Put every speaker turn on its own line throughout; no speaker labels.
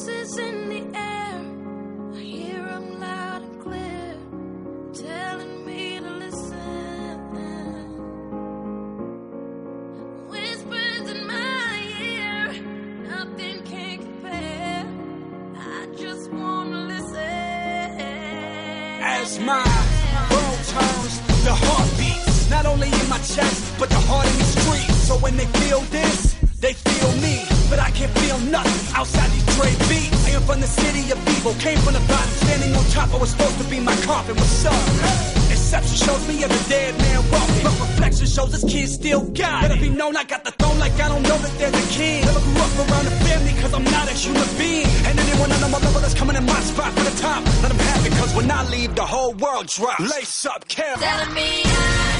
voices in the air. I hear 'em loud and clear, telling me to listen. Whispers in my ear, nothing can compare. I just wanna listen.
As my world turns, the heart beats not only in my chest, but the heart in the street. So when they feel this, they feel me. But I can't feel nothing outside these Dre beats. I am from the city of evil, came from the bottom, standing on top. I was supposed to be my coffin. What's up? Exception shows me as a dead man walking. But reflection shows this kid still got. Let it be known I got the throne like I don't know that there's a king. Never grew up around a family cause I'm not a human being. And anyone on my level that's coming in my spot for the top, let them have it cause when I leave, the whole world drops. Lace up, Cam.
Telling me I'm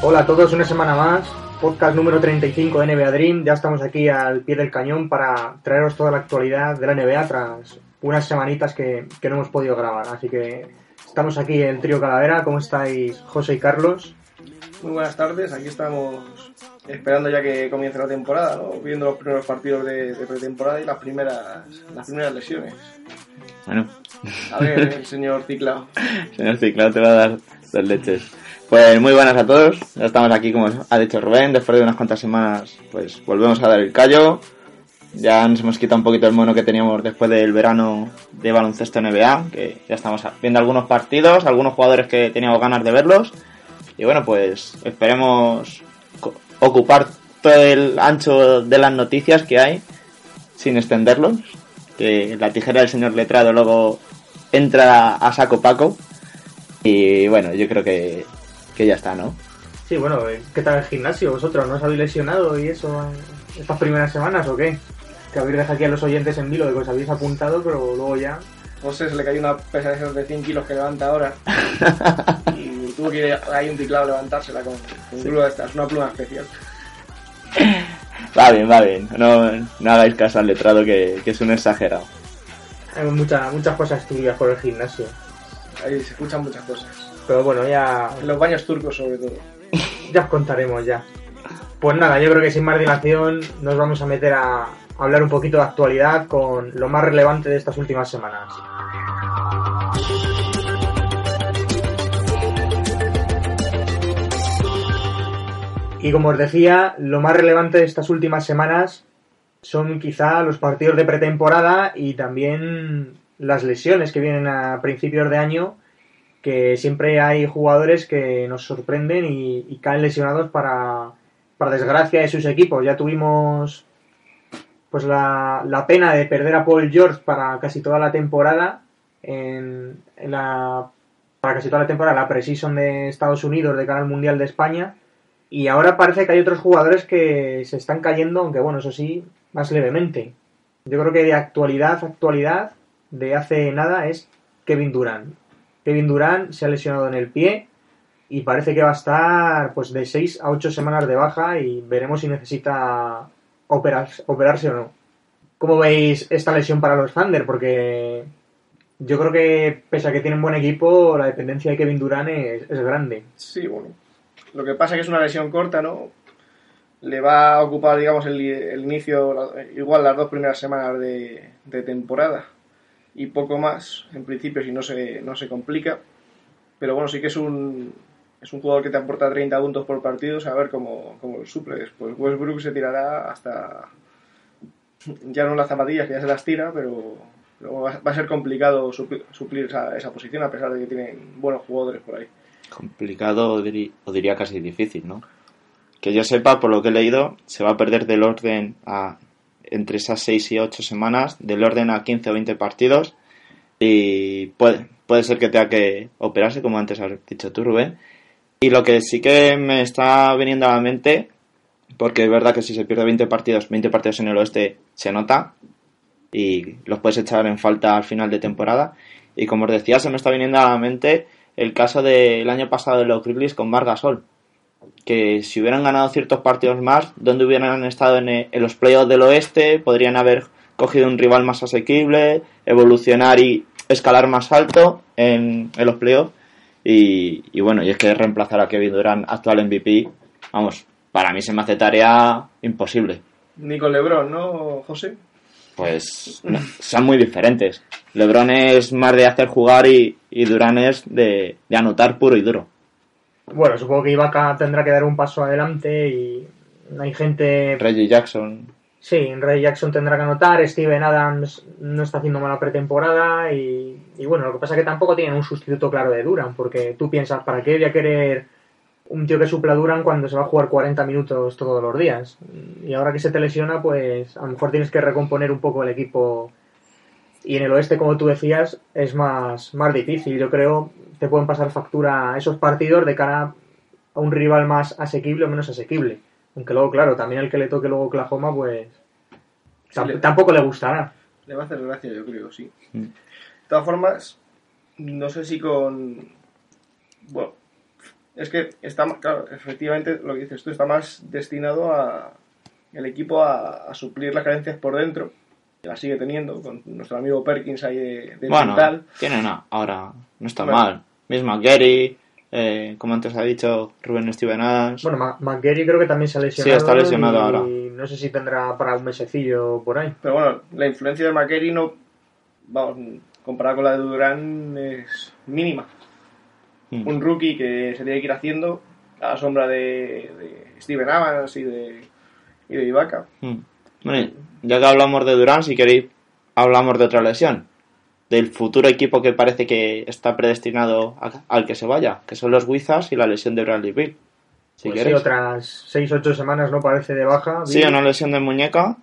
Hola a todos, una semana más, podcast número 35 de NBA Dream. Ya estamos aquí al pie del cañón para traeros toda la actualidad de la NBA tras unas semanitas que, que no hemos podido grabar. Así que estamos aquí el trío Calavera. ¿Cómo estáis, José y Carlos?
Muy buenas tardes, aquí estamos esperando ya que comience la temporada, ¿no? viendo los primeros partidos de, de pretemporada y las primeras, las primeras lesiones.
Bueno,
A ver, el señor Ciclao.
señor Ciclado te va a dar dos leches. Pues muy buenas a todos. Ya estamos aquí, como ha dicho Rubén, después de unas cuantas semanas, pues volvemos a dar el callo. Ya nos hemos quitado un poquito el mono que teníamos después del verano de baloncesto NBA, que ya estamos viendo algunos partidos, algunos jugadores que teníamos ganas de verlos. Y bueno, pues esperemos ocupar todo el ancho de las noticias que hay sin extenderlos. Que la tijera del señor letrado luego entra a saco paco. Y bueno, yo creo que, que ya está, ¿no?
Sí, bueno, eh, ¿qué tal el gimnasio vosotros? ¿No os habéis lesionado y eso estas primeras semanas o qué? Que habéis dejado aquí a los oyentes en vilo de que os habéis apuntado, pero luego ya...
José se le cayó una pesa de esos de 100 kilos que levanta ahora y tuvo que ir ahí un teclado a levantársela con, con pluma de estas, una pluma especial.
Va bien, va bien. No, no hagáis caso al letrado que, que es un exagerado.
Hay muchas muchas cosas turbias por el gimnasio.
Ahí se escuchan muchas cosas.
Pero bueno, ya,
los baños turcos sobre todo.
ya os contaremos ya. Pues nada, yo creo que sin más dilación nos vamos a meter a hablar un poquito de actualidad con lo más relevante de estas últimas semanas. Y como os decía, lo más relevante de estas últimas semanas son quizá los partidos de pretemporada y también las lesiones que vienen a principios de año, que siempre hay jugadores que nos sorprenden y, caen lesionados para, para desgracia de sus equipos. Ya tuvimos pues la, la pena de perder a Paul George para casi toda la temporada en, en la para casi toda la temporada la preseason de Estados Unidos de cara al Mundial de España y ahora parece que hay otros jugadores que se están cayendo, aunque bueno, eso sí, más levemente. Yo creo que de actualidad, actualidad, de hace nada es Kevin Durant. Kevin Durant se ha lesionado en el pie y parece que va a estar pues de 6 a 8 semanas de baja y veremos si necesita operarse, operarse o no. ¿Cómo veis esta lesión para los Thunder? Porque yo creo que pese a que tienen buen equipo, la dependencia de Kevin Durant es, grande.
Sí, bueno. Lo que pasa es que es una lesión corta, ¿no? Le va a ocupar, digamos, el, inicio, igual las dos primeras semanas de, de temporada y poco más, en principio, si no se, no se complica. Pero bueno, sí que es un, es un jugador que te aporta 30 puntos por partido, a ver cómo, cómo lo suples. Pues Westbrook se tirará hasta. Ya no las zapatillas, que ya se las tira, pero, pero va, va a ser complicado suplir, suplir esa, esa posición, a pesar de que tienen buenos jugadores por ahí.
Complicado o, diri- o diría casi difícil, ¿no? Que yo sepa, por lo que he leído, se va a perder del orden a entre esas 6 y 8 semanas, del orden a 15 o 20 partidos y puede, puede ser que tenga que operarse, como antes has dicho tú, Rubén. Y lo que sí que me está viniendo a la mente, porque es verdad que si se pierde 20 partidos, 20 partidos en el oeste se nota y los puedes echar en falta al final de temporada. Y como os decía, se me está viniendo a la mente el caso del año pasado de los Grizzlies con Marc Gasol, que si hubieran ganado ciertos partidos más, donde hubieran estado en, en los playoffs del oeste, podrían haber cogido un rival más asequible, evolucionar y escalar más alto en, en los playoffs. Y, y bueno, y es que reemplazar a Kevin Durant, actual MVP, vamos, para mí se me hace tarea imposible.
Ni con LeBron, ¿no, José?
Pues no, son muy diferentes. LeBron es más de hacer jugar y, y Durant es de, de anotar puro y duro.
Bueno, supongo que Ibaka tendrá que dar un paso adelante y hay gente...
Reggie Jackson.
Sí, Ray Jackson tendrá que anotar, Steven Adams no está haciendo mala pretemporada y, bueno, lo que pasa es que tampoco tienen un sustituto claro de Duran, porque tú piensas, ¿para qué voy a querer un tío que supla Duran cuando se va a jugar 40 minutos todos los días? Y ahora que se te lesiona, pues a lo mejor tienes que recomponer un poco el equipo y en el oeste, como tú decías, es más, más difícil. Yo creo te pueden pasar factura esos partidos de cara a un rival más asequible o menos asequible. Aunque luego, claro, también el que le toque luego Oklahoma, pues
Sí, le-
tampoco le gustará.
Le va a hacer gracia, yo creo, sí.
Mm.
De todas formas, no sé si con. Bueno, es que está, claro, efectivamente lo que dices tú está más destinado a el equipo a, a suplir las carencias por dentro. Que la sigue teniendo con nuestro amigo Perkins ahí de, de
Bueno,
mental.
tiene una, ahora no está
Bueno.
mal. Misma Gary, eh, como antes ha dicho, Rubén Steven Adams.
Bueno, McGarry creo que también se ha lesionado.
está lesionado
y
ahora.
No sé si tendrá para un mesecillo por ahí.
Pero bueno, la influencia de McKerry no. Vamos, comparada con la de Durán es mínima.
Mm.
un rookie que se tiene que ir haciendo a la sombra de, de Steven Adams y de, y de Ibaka.
Mm. Bueno, ya que hablamos de Durán, si queréis, hablamos de otra lesión. Del futuro equipo que parece que está predestinado a- al que se vaya, que son los Wizards y la lesión de Bradley Bill. Si
Pues sí,
queréis.
otras 6-8 semanas no parece de baja.
Sí, una lesión de muñeca.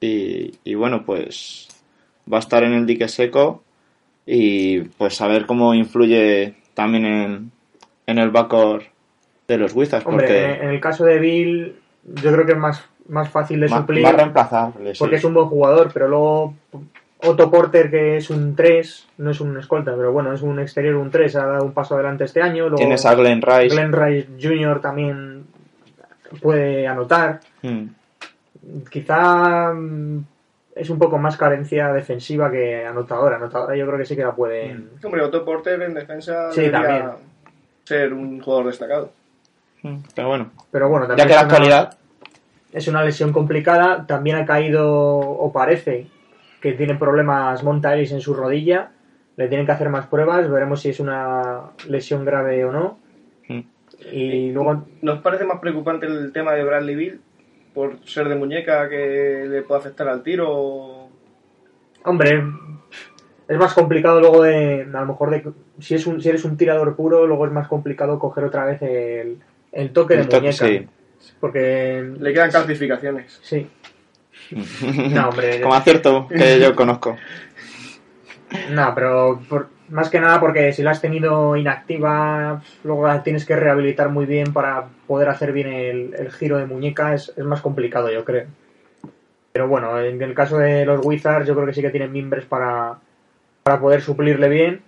Y, y bueno, pues va a estar en el dique seco. Y pues a ver cómo influye también en, en el backcourt de los Wizards.
Hombre,
porque
en el caso de Bill, yo creo que es más, más fácil de suplir.
va a reemplazarle. sí.
porque es un buen jugador, pero luego Otto Porter, que es un 3, no es un escolta, pero bueno, es un exterior, un 3, ha dado un paso adelante este año. Luego
Tienes a Glenn Rice.
Glenn Rice Jr. también puede anotar.
Mm.
Quizá mm, es un poco más carencia defensiva que anotadora. Anotadora yo creo que sí que la pueden...
Hombre, Otto Porter en defensa
Sí, también.
ser un jugador destacado.
Mm. Pero bueno,
Pero bueno,
ya
también
que la
es una-
actualidad.
es una lesión complicada. También ha caído, o parece, que tiene problemas Monta Ellis en su rodilla. Le tienen que hacer más pruebas. Veremos si es una lesión grave o no.
Mm.
Y luego,
¿Nos parece más preocupante el tema de Bradley Bill por ser de muñeca que le puede afectar al tiro?
hombre, es más complicado luego de, a lo mejor, de, si, es un, si eres un tirador puro, luego es más complicado coger otra vez el, el toque de
toque,
muñeca.
sí.
Porque,
Le quedan calcificaciones.
sí. No, hombre.
Como acierto que yo conozco.
No, pero por- más que nada porque si la has tenido inactiva, luego la tienes que rehabilitar muy bien para poder hacer bien el, el giro de muñeca, es, es más complicado, yo creo. Pero bueno, en el caso de los Wizards, yo creo que sí que tienen mimbres para, para poder suplirle bien.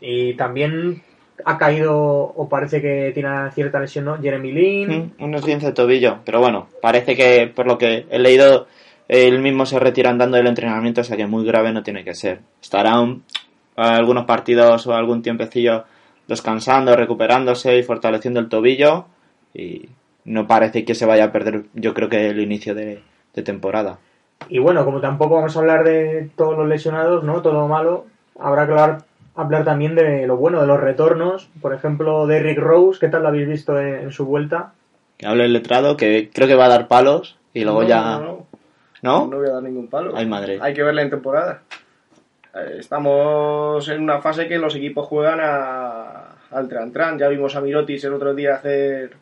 Y también ha caído, o parece que tiene cierta lesión, ¿no? Jeremy Lin.
Mm, Un esguince de tobillo. Pero bueno, parece que por lo que he leído, él mismo se retira andando del entrenamiento, o sea que muy grave no tiene que ser. Estará un- algunos partidos o algún tiempecillo descansando, recuperándose y fortaleciendo el tobillo. Y no parece que se vaya a perder, yo creo que el inicio de, de temporada.
Y bueno, como tampoco vamos a hablar de todos los lesionados, ¿no? Todo lo malo, habrá que hablar, hablar también de lo bueno, de los retornos. Por ejemplo, de Rick Rose, ¿qué tal lo habéis visto en, en su vuelta?
Que hable el letrado, que creo que va a dar palos y luego
No,
ya.
No, no,
¿No?
no voy a dar ningún palo.
Ay, madre.
Hay que verla en temporada. Eh, Estamos en una fase que los equipos juegan a, al tran-tran. Ya vimos a Mirotis el otro día hacer.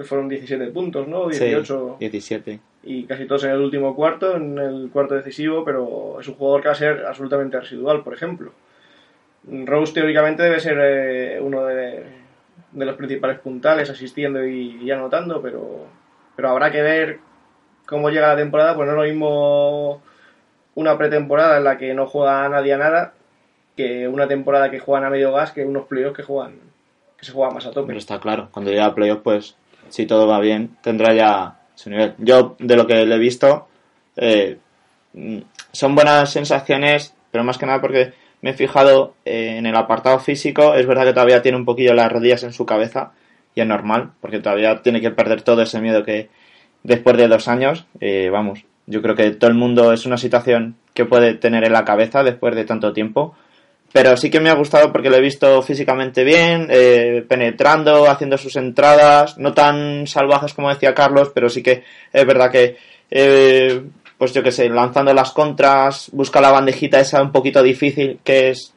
Fueron 17 puntos, ¿no? 18.
Sí, 17.
y casi todos en el último cuarto, en el cuarto decisivo, pero es un jugador que va a ser absolutamente residual, por ejemplo. Rose teóricamente debe ser eh, uno de, de los principales puntales, asistiendo y, anotando, pero, pero habrá que ver cómo llega la temporada, pues no es lo mismo una pretemporada en la que no juega nadie a nada que una temporada que juegan a medio gas que unos playoffs que juegan que se juega más a tope.
Pero está claro, cuando llegue a playoff, pues si todo va bien, tendrá ya su nivel. Yo, de lo que le he visto, eh, mm, son buenas sensaciones, pero más que nada porque me he fijado eh, en el apartado físico. Es verdad que todavía tiene un poquillo las rodillas en su cabeza, y es normal, porque todavía tiene que perder todo ese miedo que después de dos años, eh, vamos, yo creo que todo el mundo es una situación que puede tener en la cabeza después de tanto tiempo. Pero sí que me ha gustado porque lo he visto físicamente bien, eh, penetrando, haciendo sus entradas, no tan salvajes como decía Carlos, pero sí que es verdad que, eh, pues yo que sé, lanzando las contras, busca la bandejita esa un poquito difícil, que es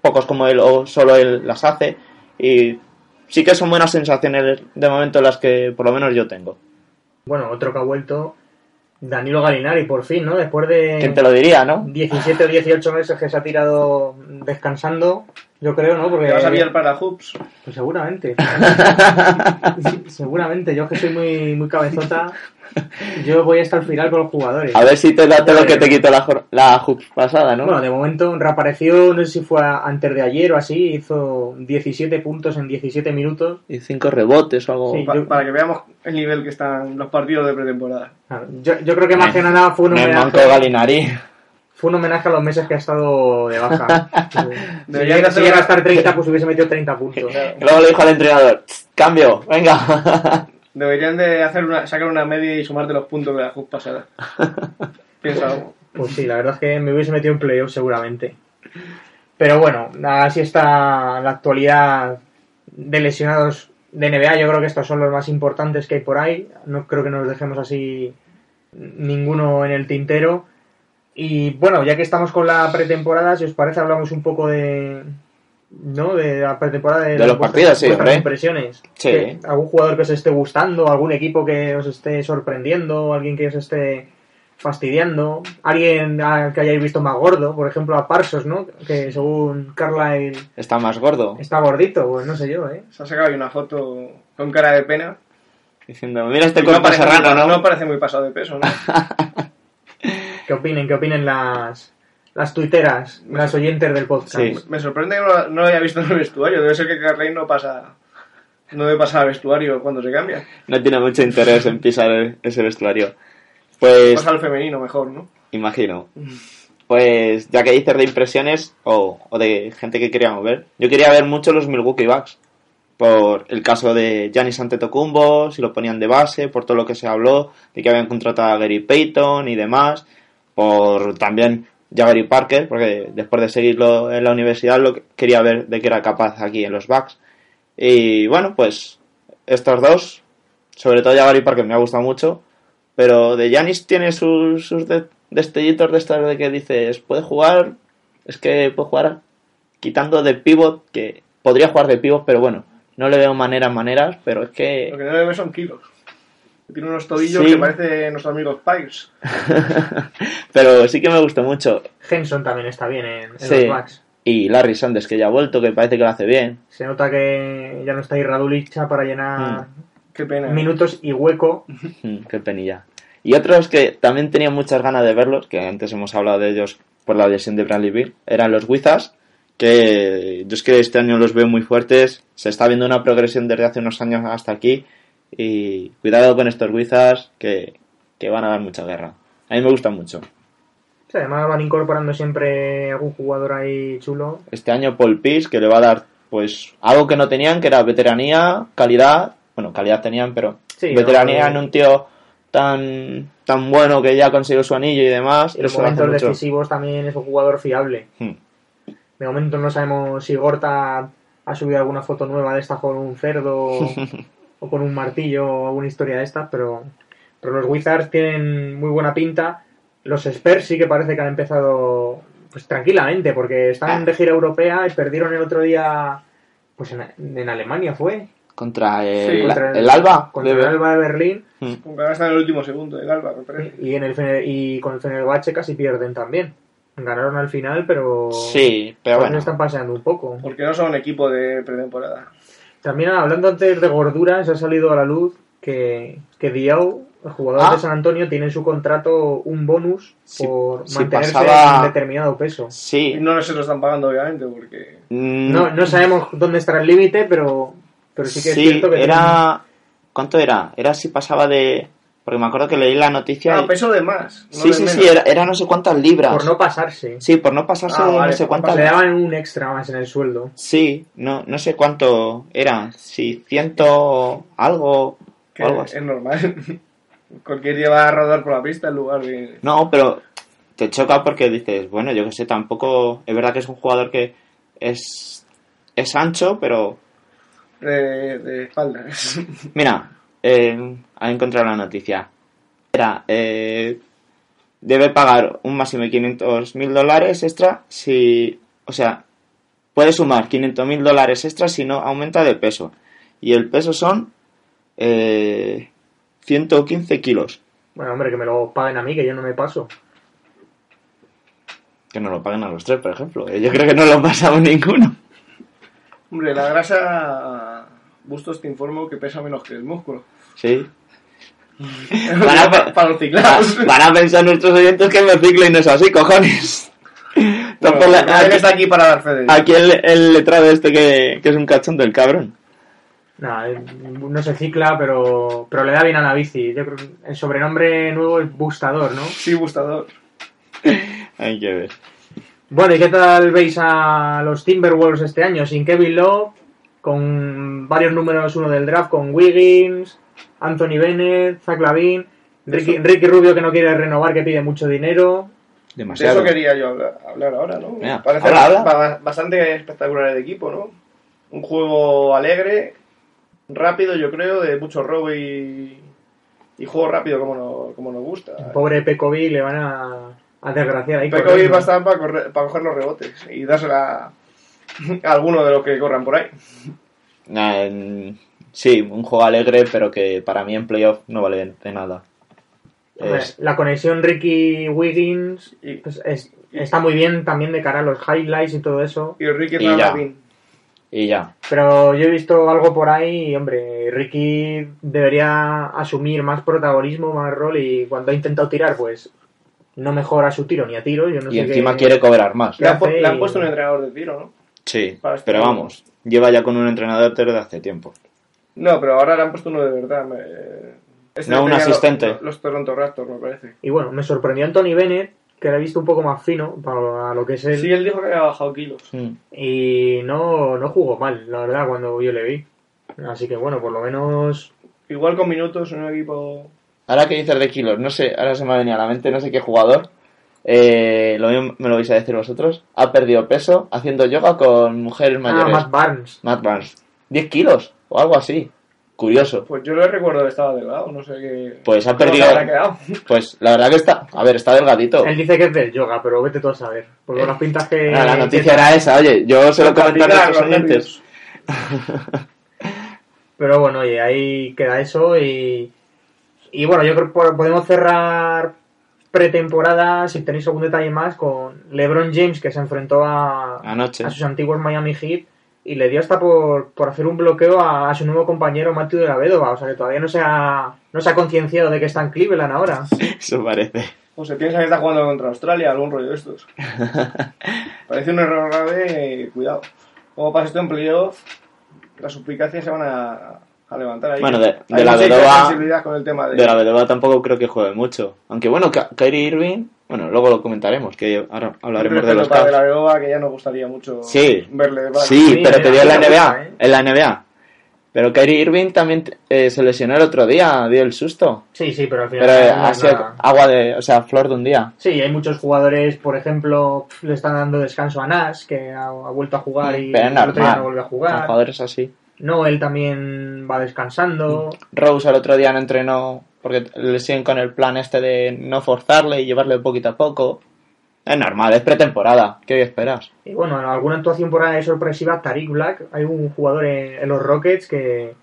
pocos como él o solo él las hace. Y sí que son buenas sensaciones de momento las que por lo menos yo tengo.
Bueno, otro que ha vuelto, Danilo Galinari, por fin, ¿no? Después de
¿Quién te lo diría, no?
17 o 18 meses que se ha tirado descansando, yo creo, ¿no? Porque
¿Te vas a pillar para hoops?
Pues seguramente. seguramente. Yo que soy muy, muy cabezota, yo voy hasta el final con los jugadores.
A ver si te da todo lo que te quitó la, la hoops pasada, ¿no?
Bueno, de momento reapareció, no sé si fue antes de ayer o así, hizo 17 puntos en 17 minutos.
y cinco rebotes o algo.
Sí.
Pa-
yo-
Para que veamos el nivel que están los partidos de pretemporada.
Yo, yo creo que más que nada fue un, homenaje,
Galinari.
Fue un homenaje a los meses que ha estado de baja. si llega, si a estar 30, pues hubiese metido 30 puntos.
Luego le dijo al entrenador, "Tss, cambio, venga.
Deberían de hacer una, sacar una media y sumarte los puntos de la hoops pasada. Piensa algo.
Pues sí, la verdad es que me hubiese metido en playoff seguramente. Pero bueno, así está la actualidad de lesionados de NBA. Yo creo que estos son los más importantes que hay por ahí. No creo que nos dejemos así ninguno en el tintero. Y bueno, ya que estamos con la pretemporada, si os parece, hablamos un poco de. ¿No? De la pretemporada de,
De los
vuestras-
partidos, sí, hombre.
impresiones.
Sí.
Que- ¿Algún jugador que os esté gustando? ¿Algún equipo que os esté sorprendiendo? ¿Alguien que os esté fastidiando? ¿Alguien que hayáis visto más gordo? Por ejemplo, a Parsos, ¿no? Que según Carlyle
Está más gordo.
está gordito, pues no sé yo, ¿eh?
Se ha sacado ahí una foto con cara de pena.
Diciendo, mira este cuerpo
parece,
serrano,
muy,
¿no?
parece muy pasado de peso, ¿no?
¿Qué opinen? ¿Qué opinen las, las tuiteras, las oyentes del podcast?
Sí.
Me sorprende que no, no lo haya visto en el vestuario. Debe ser que Carley no pasa. No debe pasar al vestuario cuando se cambia.
No tiene mucho interés en pisar el- ese vestuario. Pues,
Pasa al femenino mejor, ¿no?
imagino. Pues, ya que dices de impresiones o, o de gente que queríamos ver, yo quería ver mucho los Milwaukee Bucks. Por el caso de Giannis Antetokounmpo, si lo ponían de base, por todo lo que se habló, de que habían contratado a Gary Payton y demás. Por también Jabari Parker, porque después de seguirlo en la universidad lo que- quería ver de qué era capaz aquí en los Bucks. Y bueno, pues estos dos, sobre todo Jabari Parker me ha gustado mucho, pero de Giannis tiene sus, sus de- destellitos de estos de que dices, puede jugar, es que puede jugar quitando de pivot, que podría jugar de pivot, pero bueno, no le veo maneras, maneras, pero es
Lo
que...
que no le ve son kilos. Tiene unos tobillos
Sí.
que parece nuestro amigo Spikes.
pero sí que me gustó mucho.
Henson también está bien en, en
Sí.
los Bucks.
Y Larry Sanders, que ya ha vuelto, que parece que lo hace bien.
Se nota que ya no está ahí Radulicha para llenar
Qué pena. ¿eh?
minutos y hueco.
Mm, qué penilla. Y otros que también tenía muchas ganas de verlos, que antes hemos hablado de ellos por la lesión de Bradley Beal, eran los Wizards, que yo es que este año los veo muy fuertes. Se está viendo una progresión desde hace unos años hasta aquí. Y cuidado con estos Wizards, que, que van a dar mucha guerra. A mí me gustan mucho.
Sí, además van incorporando siempre algún jugador ahí chulo.
Este año Paul Pierce, que le va a dar pues algo que no tenían, que era veteranía, calidad. Bueno, calidad tenían, pero
Sí,
veteranía
no,
en un tío tan, tan bueno que ya consiguió su anillo y demás.
Y en los momentos decisivos también es un jugador fiable.
Hmm.
De momento no sabemos si Gorta ha subido alguna foto nueva de esta con un cerdo o con un martillo o alguna historia de estas, pero, pero los Wizards tienen muy buena pinta. Los Spurs sí que parece que han empezado pues tranquilamente, porque están de gira europea y perdieron el otro día pues en, en Alemania fue.
Contra el,
contra
el Alba.
Contra
de-
el Alba de Berlín
Aunque ahora está en el último segundo del Alba, me parece.
y, en el, y con el Fenerbahce casi pierden también. Ganaron al final, pero
Sí, pero
pues
bueno.
están paseando un poco.
Porque no son equipo de pretemporada.
También hablando antes de gorduras, ha salido a la luz que, que Diao, el jugador
Ah.
de San Antonio, tiene en su contrato un bonus
Si-
por
si
mantenerse
pasaba-
en determinado peso.
Sí.
no se lo están pagando, obviamente, porque
Mm,
No, no sabemos dónde estará el límite, pero pero sí que es cierto que
era... ¿Cuánto era? Era si pasaba de... Porque me acuerdo que leí la noticia...
Ah,
y-
peso de más. no
Sí,
de
sí,
menos.
sí, era, era no sé cuántas libras.
por no pasarse.
Sí, por no pasarse
Ah,
de
vale,
no sé
por
cuántas...
Le daban un extra más en el sueldo.
Sí, no, no sé cuánto era. Si ciento algo...
Que
o algo así.
es normal. Cualquier día va a rodar por la pista en lugar de...
No, pero te choca porque dices, bueno, yo que sé, tampoco... Es verdad que es un jugador que es, es ancho, pero...
de, de espaldas.
Mira, eh, he encontrado la noticia. Era, eh, debe pagar un máximo de 500 mil dólares extra si... O sea, puede sumar 500 mil dólares extra si no aumenta de peso. Y el peso son eh, 115 kilos.
Bueno, hombre, que me lo paguen a mí, que yo no me paso.
Que no lo paguen a los tres, por ejemplo. Yo creo que no lo pasamos ninguno.
Hombre, la grasa... Bustos te informo que pesa menos que el músculo.
Sí. Van a, pe-
para los ciclados.
van a pensar nuestros oyentes que me ciclo y no es así, cojones.
Bueno,
la- aquí,
está aquí para dar fe de
aquí el, el letrado este que, que es un cachón del cabrón.
Nada, eh, no se cicla, pero, pero le da bien a la bici. Yo creo que el sobrenombre nuevo es Bustador, ¿no?
Sí, gustador.
Hay que ver.
Bueno, ¿y qué tal veis a los Timberwolves este año? Sin Kevin Love, con varios números uno del draft, con Wiggins, Anthony Bennett, Zach Lavin, Ricky, Rubio que no quiere renovar, que pide mucho dinero.
De
Demasiado.
eso quería yo hablar, hablar ahora, ¿no?
Mira,
Parece
habla, habla.
ba- bastante espectacular el equipo, ¿no? Un juego alegre, rápido, yo creo, de mucho robo y, y juego rápido como, no- como nos gusta.
Pobre Pekovic le van a, a desgraciar ahí. Corriendo.
va a estar para, correr- para coger los rebotes y dársela alguno de los que corran por ahí.
Nah, en- sí, un juego alegre, pero que para mí en playoff no vale de, nada. Es-
La conexión Ricky-Wiggins
Y,
pues, es- está muy bien también de cara a los highlights y todo eso.
y Ricky
Y ya. Y ya.
Pero yo he visto algo por ahí y, hombre, Ricky debería asumir más protagonismo, más rol y cuando ha intentado tirar, pues no mejora su tiro ni a tiro. Yo no
y
sé
encima
qué-
quiere cobrar más.
Le han, le han
y-
puesto un entrenador de tiro, ¿no?
Sí,
Para este
pero vamos, lleva ya con un entrenador desde hace tiempo.
No, pero ahora le han puesto uno de verdad. me- este
No, un asistente.
Los, los Toronto Raptors, me parece.
Y bueno, me sorprendió Anthony Bennett, que lo he visto un poco más fino para lo que es él.
Sí, él dijo que había bajado kilos.
Y no, no jugó mal, la verdad, cuando yo le vi. Así que bueno, por lo menos
Igual con minutos en un equipo...
Ahora que dices de kilos, no sé, ahora se me ha venido a la mente, no sé qué jugador, eh, lo mismo me lo vais a decir vosotros, ha perdido peso haciendo yoga con mujeres
Ah,
mayores.
Matt Barnes.
Matt Barnes. 10 kilos o algo así. Curioso.
Pues yo le recuerdo que estaba delgado, no sé qué...
Pues ha perdido. Pues la verdad que está. A ver, está delgadito.
Él dice que es del yoga, pero vete tú a saber. Porque
Eh,
las pintas que...
Ah, la noticia era esa, oye, yo se lo comenté a nuestros oyentes.
Pero bueno, oye, ahí queda eso y... Y bueno, yo creo que po- podemos cerrar pretemporada, si tenéis algún detalle más, con LeBron James, que se enfrentó a,
Anoche.
a sus antiguos Miami Heat y le dio hasta por, por hacer un bloqueo a, a su nuevo compañero Matthew de la Vedova. O sea que todavía no se ha, no se ha concienciado de que está en Cleveland ahora.
Eso parece.
O se piensa que está jugando contra Australia, algún rollo de estos. Parece un error grave, cuidado. Como pasa esto en playoff, las suplicacias se van a, a levantar ahí.
Bueno, de- la Vedova-
sensibilidad con el tema de...
De la Vedova tampoco creo que juegue mucho. Aunque bueno, Kyrie Irving, bueno, luego lo comentaremos, que ahora hablaremos de los
para de la Vedova, que ya nos gustaría mucho
Sí.
verle de
Sí,
Sí,
pero te dio en la NBA.
gusta, eh.
En la NBA. Pero Kyrie Irving también eh, se lesionó el otro día, dio el susto.
Sí, sí, pero al final...
Pero
no
ha sido
nada.
agua de, o sea, flor de un día.
Sí, hay muchos jugadores, por ejemplo, le están dando descanso a Nash, que ha, ha vuelto a jugar y
Pero
el otro día no vuelve a jugar.
jugadores así.
No, él también va descansando.
Rose al otro día no entrenó porque le siguen con el plan este de no forzarle y llevarle poquito a poco. Es normal, es pretemporada. ¿Qué esperas?
Y bueno, en alguna actuación por ahí sorpresiva, Tariq Black, hay un jugador en, en los Rockets que,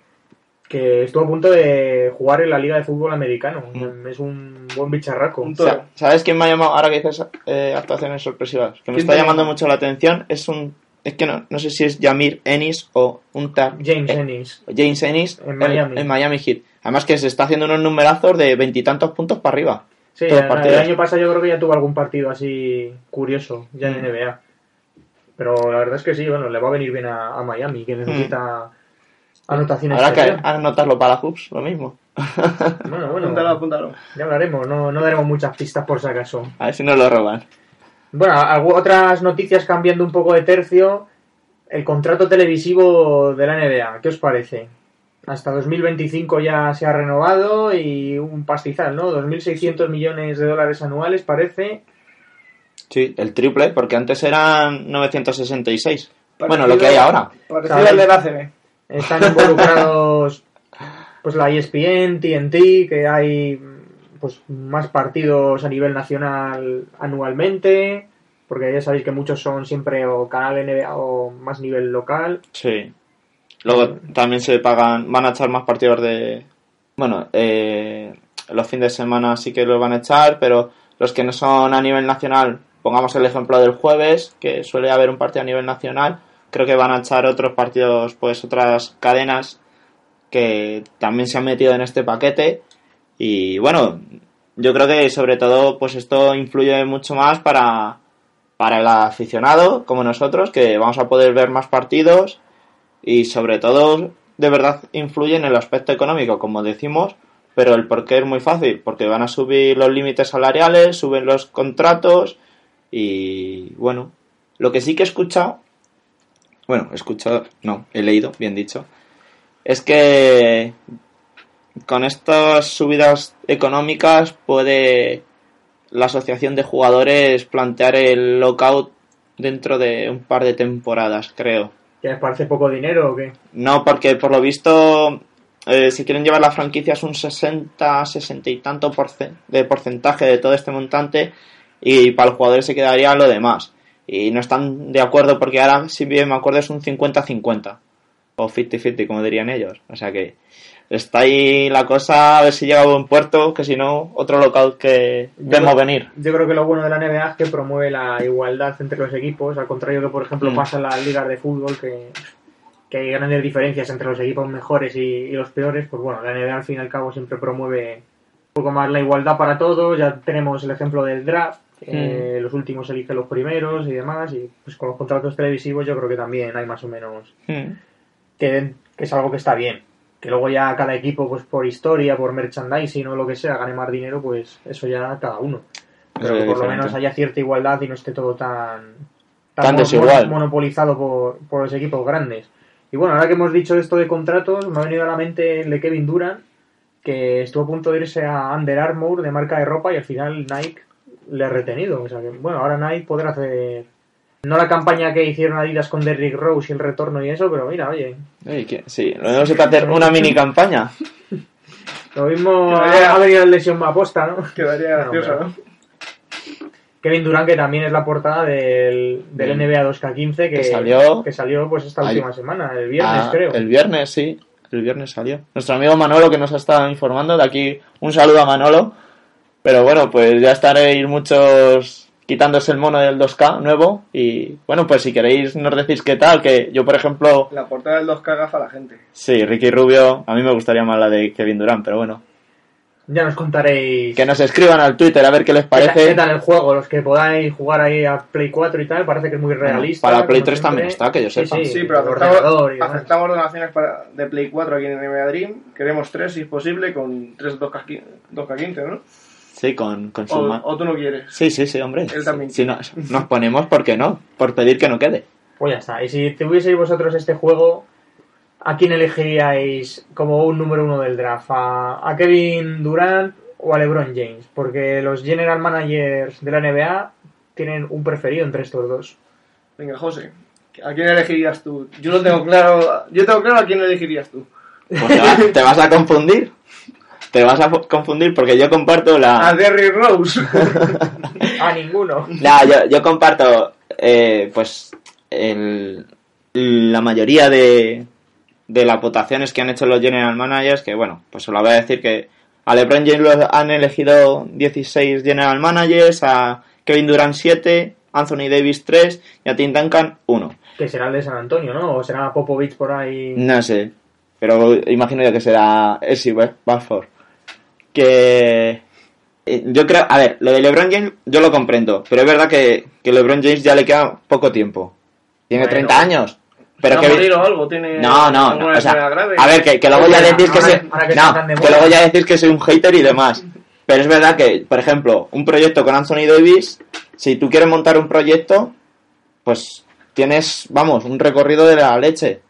que estuvo a punto de jugar en la Liga de Fútbol Americano.
Mm.
Es un buen bicharraco.
Un
O sea,
toro.
¿Sabes quién me ha llamado ahora que dices eh, actuaciones sorpresivas? Que me
¿Quién
está llamando
llama?
mucho la atención. Es un. Es que no, no sé si es Yamir Ennis o un tag.
James
eh,
Ennis.
James Ennis
En Miami.
en Miami Heat. Además que se está haciendo unos numerazos de veintitantos puntos para arriba.
Sí, el, el año pasado yo creo que ya tuvo algún partido así curioso, ya en
Mm.
NBA. Pero la verdad es que sí, bueno, le va a venir bien a, a Miami, que necesita anotación
Habrá que anotarlo para hoops, lo mismo.
Bueno, bueno,
Apúntalo, apúntalo.
ya hablaremos, no, no daremos muchas pistas por si acaso.
A ver si nos lo roban.
Bueno, otras noticias cambiando un poco de tercio. El contrato televisivo de la NBA, ¿qué os parece? Hasta 2025 ya se ha renovado y un pastizal, ¿no? 2.600 millones de dólares anuales parece.
Sí, el triple, porque antes eran 966.
Parecido-
Bueno, lo que hay ahora.
Parecido al del ACB.
Están involucrados pues la ESPN, TNT, que hay pues más partidos a nivel nacional anualmente, porque ya sabéis que muchos son siempre o canal NBA o más nivel local.
Sí. Luego también se pagan, van a echar más partidos de... Bueno, eh, los fines de semana sí que los van a echar, pero los que no son a nivel nacional, pongamos el ejemplo del jueves, que suele haber un partido a nivel nacional, creo que van a echar otros partidos, pues otras cadenas que también se han metido en este paquete. Y bueno, yo creo que sobre todo pues esto influye mucho más para, para el aficionado como nosotros, que vamos a poder ver más partidos y sobre todo de verdad influye en el aspecto económico, como decimos, pero el por qué es muy fácil, porque van a subir los límites salariales, suben los contratos y bueno, lo que sí que he escuchado, bueno, he escuchado, no, he leído, bien dicho, es que con estas subidas económicas puede la asociación de jugadores plantear el lockout dentro de un par de temporadas, creo.
¿Que les parece poco dinero o qué?
No, porque por lo visto, eh, si quieren llevar la franquicia es un 60, 60 y tanto de porcentaje de todo este montante y para los jugadores se quedaría lo demás. Y no están de acuerdo porque ahora, si bien me acuerdo, es un 50-50 o 50-50, como dirían ellos. O sea que está ahí la cosa, a ver si llega a buen puerto, que si no, otro local que vemos venir.
Yo creo que lo bueno de la NBA es que promueve la igualdad entre los equipos, al contrario que, por ejemplo,
Mm.
pasa en las ligas de fútbol, que, que hay grandes diferencias entre los equipos mejores y, y los peores. Pues bueno, la NBA al fin y al cabo siempre promueve un poco más la igualdad para todos. Ya tenemos el ejemplo del draft, que los últimos eligen los primeros y demás. Y pues con los contratos televisivos yo creo que también hay más o menos
Mm.
que, que es algo que está bien. Que luego ya cada equipo, pues por historia, por merchandising o lo que sea, gane más dinero, pues eso ya cada uno. Pero que por lo menos haya cierta igualdad y no esté todo tan,
Tan desigual.
monopolizado por, por los equipos grandes. Y bueno, ahora que hemos dicho esto de contratos, me ha venido a la mente el de Kevin Durant, que estuvo a punto de irse a Under Armour de marca de ropa y al final Nike le ha retenido. O sea que, bueno, ahora Nike podrá hacer. No la campaña que hicieron Adidas con Derrick Rose y el retorno y eso, pero mira, oye,
que- sí, lo mismo se puede hacer una mini campaña.
lo mismo
Que
ha venido la lesión más aposta, ¿no?
Quedaría
No,
gracioso,
pero-
¿no?
Kevin Durant, que también es la portada del. NBA 2K15 que,
Que salió-
que salió pues esta última semana, el viernes
Ah,
creo.
El viernes, sí. El viernes salió. Nuestro amigo Manolo que nos ha estado informando. De aquí un saludo a Manolo. Pero bueno, pues ya estaréis muchos quitándose el mono del 2K nuevo. Y bueno, pues si queréis nos decís qué tal. Que yo, por ejemplo,
La portada del 2K gafa a la gente.
sí, Ricky Rubio. A mí me gustaría más la de Kevin Durant, pero bueno.
Ya nos contaréis
Que nos escriban al Twitter a ver qué les parece.
qué tal el juego, los que podáis jugar ahí a Play 4 y tal, parece que es muy realista.
para Play
como
3 también está, que yo sepa.
Sí,
Sí, pero
el
aceptamos, aceptamos donaciones para, de Play 4 aquí en NBA Dream. Queremos tres, si es posible, con tres 2K, 2K15, ¿no?
Sí, con, con su
O, tú no quieres.
Sí, sí, sí, hombre.
Él también
Si no- nos ponemos, ¿por qué no? Por pedir que no quede.
Pues ya está. Y si tuvieseis vosotros este juego, ¿a quién elegiríais como un número uno del draft? ¿A, a Kevin Durant o a LeBron James? Porque los general managers de la NBA tienen un preferido entre estos dos.
Venga, José, ¿a quién elegirías tú? Yo lo tengo claro. Yo tengo claro a quién elegirías tú.
Pues te vas a confundir. Te vas a confundir porque yo comparto
A
la.
Derry Rose.
A ninguno.
la- yo, yo comparto, eh, pues, el- la mayoría de, de las votaciones que han hecho los general managers. Que bueno, pues os la voy a decir que a LeBron James lo han elegido 16 general managers, a Kevin Durant 7, Anthony Davis 3 y a Tim Duncan 1.
Que será el de San Antonio, ¿no? O será Popovich por ahí.
No sé, pero imagino yo que será ese Balfour. Que eh, yo creo, a ver, lo de LeBron James yo lo comprendo, pero es verdad que, que LeBron James ya le queda poco tiempo. Tiene
Bueno.
30 años. Pero
¿Va
que
morir o algo? ¿Tiene
No, no, no, o sea, a ver, que, que luego ya decís que,
que
no, que luego ya decís que soy un hater y demás. Pero es verdad que, por ejemplo, un proyecto con Anthony Davis, si tú quieres montar un proyecto, pues tienes, vamos, un recorrido de la leche.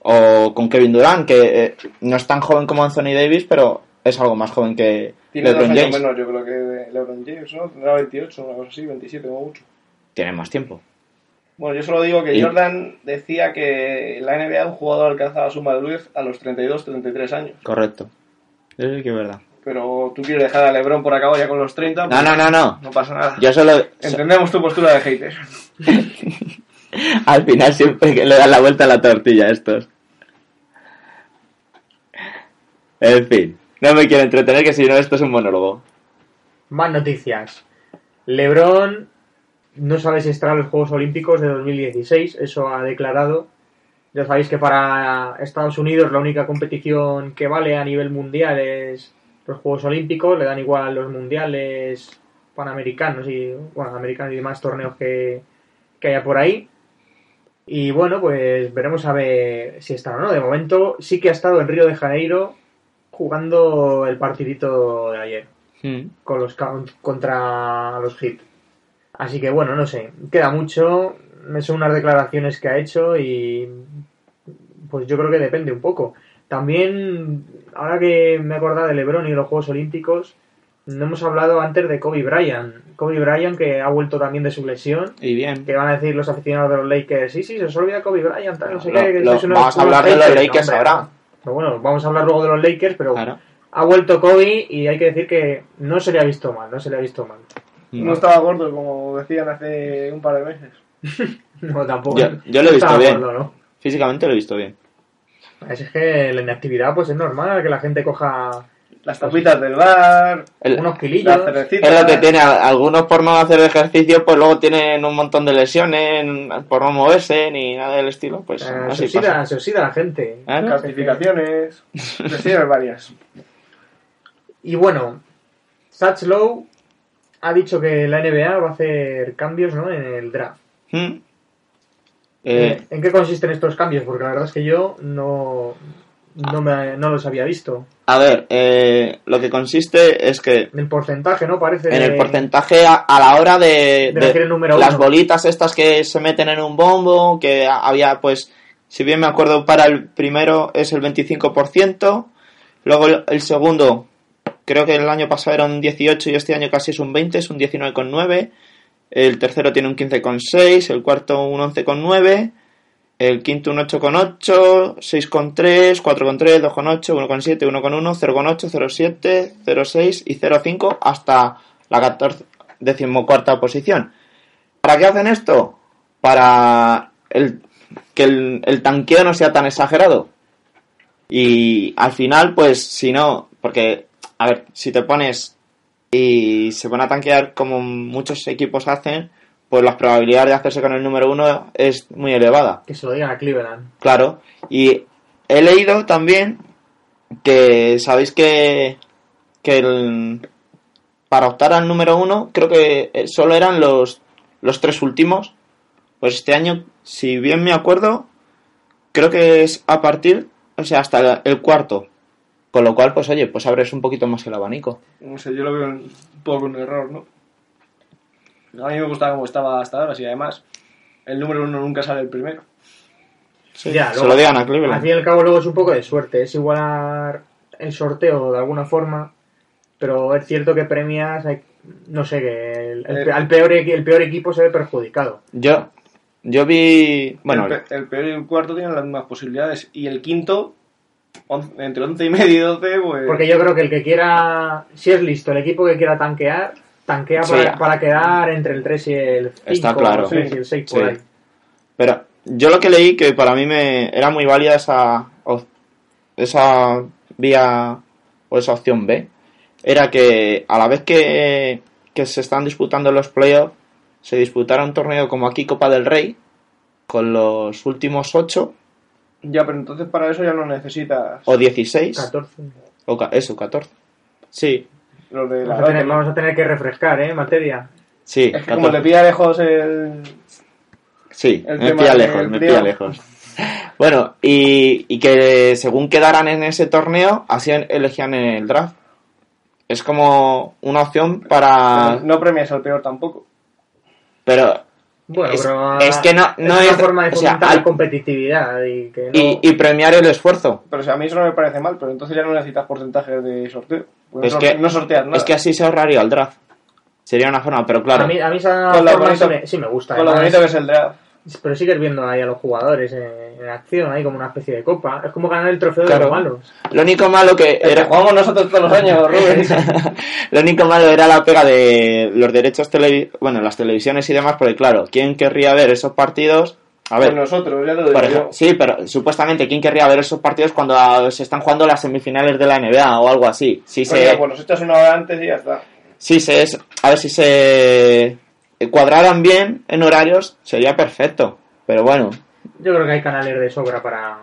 O con Kevin Durant, que eh, no es tan joven como Anthony Davis, pero es algo más joven que
Tiene dos
LeBron
años
James.
menos, yo creo que LeBron James, ¿no? Tendrá 28, una cosa así, 27 como mucho.
Tiene más tiempo.
Bueno, yo solo digo que
Y-
Jordan decía que en la NBA un jugador alcanzaba su madurez a los 32, 33 años.
Correcto. Eso sí que es verdad.
Pero tú quieres dejar a LeBron por acá ya con los 30.
No,
pues
no, no, no.
No pasa nada.
Yo solo...
Entendemos tu postura de hater.
Al final siempre que le dan la vuelta a la tortilla a estos. En fin, no me quiero entretener que si no esto es un monólogo.
Más noticias. LeBron no sabe si estará en los Juegos Olímpicos de 2016, eso ha declarado. Ya sabéis que para Estados Unidos la única competición que vale a nivel mundial es los Juegos Olímpicos, le dan igual los mundiales panamericanos y bueno, americanos y demás torneos que, que haya por ahí. Y bueno, pues veremos a ver si está o no. De momento sí que ha estado en Río de Janeiro jugando el partidito de ayer con los ca- contra los Heat. Así que bueno, no sé, queda mucho, son unas declaraciones que ha hecho y pues yo creo que depende un poco. También, ahora que me he acordado de LeBron y los Juegos Olímpicos, no hemos hablado antes de Kobe Bryant. Kobe Bryant que ha vuelto también de su lesión,
Y bien.
que van a decir los aficionados de los Lakers, sí, sí, se os olvida Kobe Bryant, tal, no sé
Lo-
qué, que
lo- vamos a hablar de los
haters".
Lakers ahora.
Pero bueno, vamos a hablar luego de los Lakers, pero
Claro.
ha vuelto Kobe y hay que decir que no se le ha visto mal, no se le ha visto mal.
No estaba gordo, como decían hace un par de meses.
No, tampoco.
Yo- yo lo he visto bien.
gordo, ¿no?
Físicamente lo he visto bien.
Es que la inactividad pues es normal que la gente coja
Las tapitas del bar,
El-
unos kilillos.
es lo que tiene. Algunos por no hacer ejercicio, pues luego tienen un montón de lesiones por no moverse ni nada del estilo. Pues
Eh, se, oxida,
pasa.
se oxida la gente.
Claro.
Calcificaciones. Lesiones varias.
Y bueno, Satch Lowe ha dicho que la NBA va a hacer cambios ¿no? en el draft.
Mm. Eh,
¿En qué consisten estos cambios? Porque la verdad es que yo no, no, me, no los había visto.
a ver, eh, lo que consiste es que
El porcentaje, ¿no? Parece
en el porcentaje a, a la hora de,
de número
las
uno.
bolitas estas que se meten en un bombo, que había pues, si bien me acuerdo, para el primero es el 25%, luego el, el segundo, creo que el año pasado era un 18 y este año casi es un 20, es un 19,9, el tercero tiene un 15,6, el cuarto un 11,9, el quinto un 8,8, 6,3, 4,3, 2,8, 1,7, 1,1, 0,8, 0,7, 0,6 y 0,5 hasta la 14, decimocuarta posición. ¿Para qué hacen esto? Para el, que el, el tanqueo no sea tan exagerado. Y al final, pues, si no, porque, a ver, si te pones y se van a tanquear como muchos equipos hacen, pues la probabilidad de hacerse con el número uno es muy elevada.
Que se lo digan a Cleveland.
Claro, y he leído también que sabéis que, que el- para optar al número uno creo que eh, solo eran los, los tres últimos. Pues este año, si bien me acuerdo, creo que es a partir, o sea, hasta el cuarto. Con lo cual, pues oye, pues abres un poquito más el abanico.
No sé, yo lo veo un poco un error, ¿no? A mí me gustaba como estaba hasta ahora, y además el número uno nunca sale el primero.
Ya,
Se lo digan a
Al
Cleveland.
fin y al cabo luego es un poco de suerte, es igualar el sorteo de alguna forma, pero es cierto que premias, hay- no sé, que el, el-
Eh.
al peor, equi- el peor equipo se ve perjudicado.
Yo, yo vi, bueno,
el, pe- el peor y el cuarto tienen las mismas posibilidades. Y el quinto, on- entre 11 y medio y 12, pues.
Porque yo creo que el que quiera, si es listo, el equipo que quiera tanquear, tanquea
Sí.
para, para quedar entre el 3 y el 5,
Está claro.
el 6 y el 6 por ahí.
Pero yo lo que leí que para mí me era muy válida esa esa vía o esa opción B era que a la vez que, que se están disputando los playoffs se disputara un torneo como aquí Copa del Rey con los últimos 8
Ya, pero entonces para eso ya no necesitas
o 16
14.
o eso 14 sí
los de la
Vamos a, tener,
¿no?
vamos a tener que refrescar, ¿eh? Materia.
sí
Es que como
14.
le pilla lejos el.
sí
el
me
tema
pilla lejos me pilla lejos Bueno, y, y que según quedaran en ese torneo, así elegían el draft. Es como una opción para...
No premias al peor tampoco.
Pero
Bueno,
Es-
pero
es que no- no
una
es-
forma de
o sea,
fomentar la competitividad y que no...
y, y premiar el esfuerzo.
Pero o sea, a mí eso no me parece mal, pero entonces ya no necesitas porcentajes de sorteo. Porque
Es
no,
que-
no sorteas nada.
Es que así se ahorraría el draft. Sería una forma, pero claro.
A mí, a mí esa
Con
forma
bonito-
sí, me, sí me gusta.
Con lo bonito que es el draft.
Pero sigues viendo ahí a los jugadores en, en acción, ahí como una especie de copa. Es como ganar el trofeo de los malos.
Lo único malo que
El que
era.
jugamos nosotros todos los años, Rubén.
Lo único malo era la pega de los derechos televi bueno, las televisiones y demás, porque claro, ¿quién querría ver esos partidos? A ver,
Con nosotros, ya te lo digo
ejemplo, sí, pero supuestamente, ¿quién querría ver esos partidos cuando se están jugando las semifinales de la NBA o algo así? Si
Pues, ya,
se,
pues los echas una hora antes y ya está.
si se es, a ver si se cuadraran bien en horarios, sería perfecto. Pero bueno,
Yo creo que hay canales de sobra para,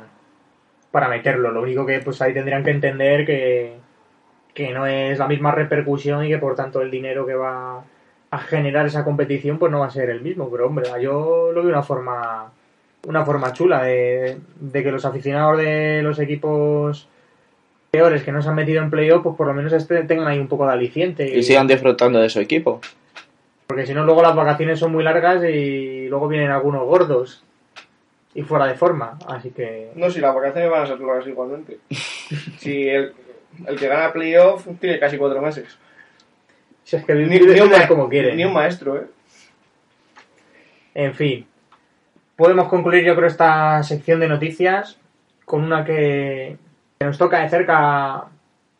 para meterlo. Lo único que pues ahí tendrían que entender que, que no es la misma repercusión y que por tanto el dinero que va a generar esa competición pues no va a ser el mismo. Pero hombre, yo lo veo una forma una forma chula de, de que los aficionados de los equipos peores que no se han metido en playoff pues por lo menos este, tengan ahí un poco de aliciente.
y sigan disfrutando de su equipo.
Porque si no, luego las vacaciones son muy largas y luego vienen algunos gordos y fuera de forma. Así que.
No, si las vacaciones van a ser largas igualmente. si el, el que gana playoff tiene casi cuatro meses.
Si es que
Ni,
vivir
ni un,
como quieren.
ni un maestro, ¿eh?
En fin. Podemos concluir, yo creo, esta sección de noticias con una que, que nos toca de cerca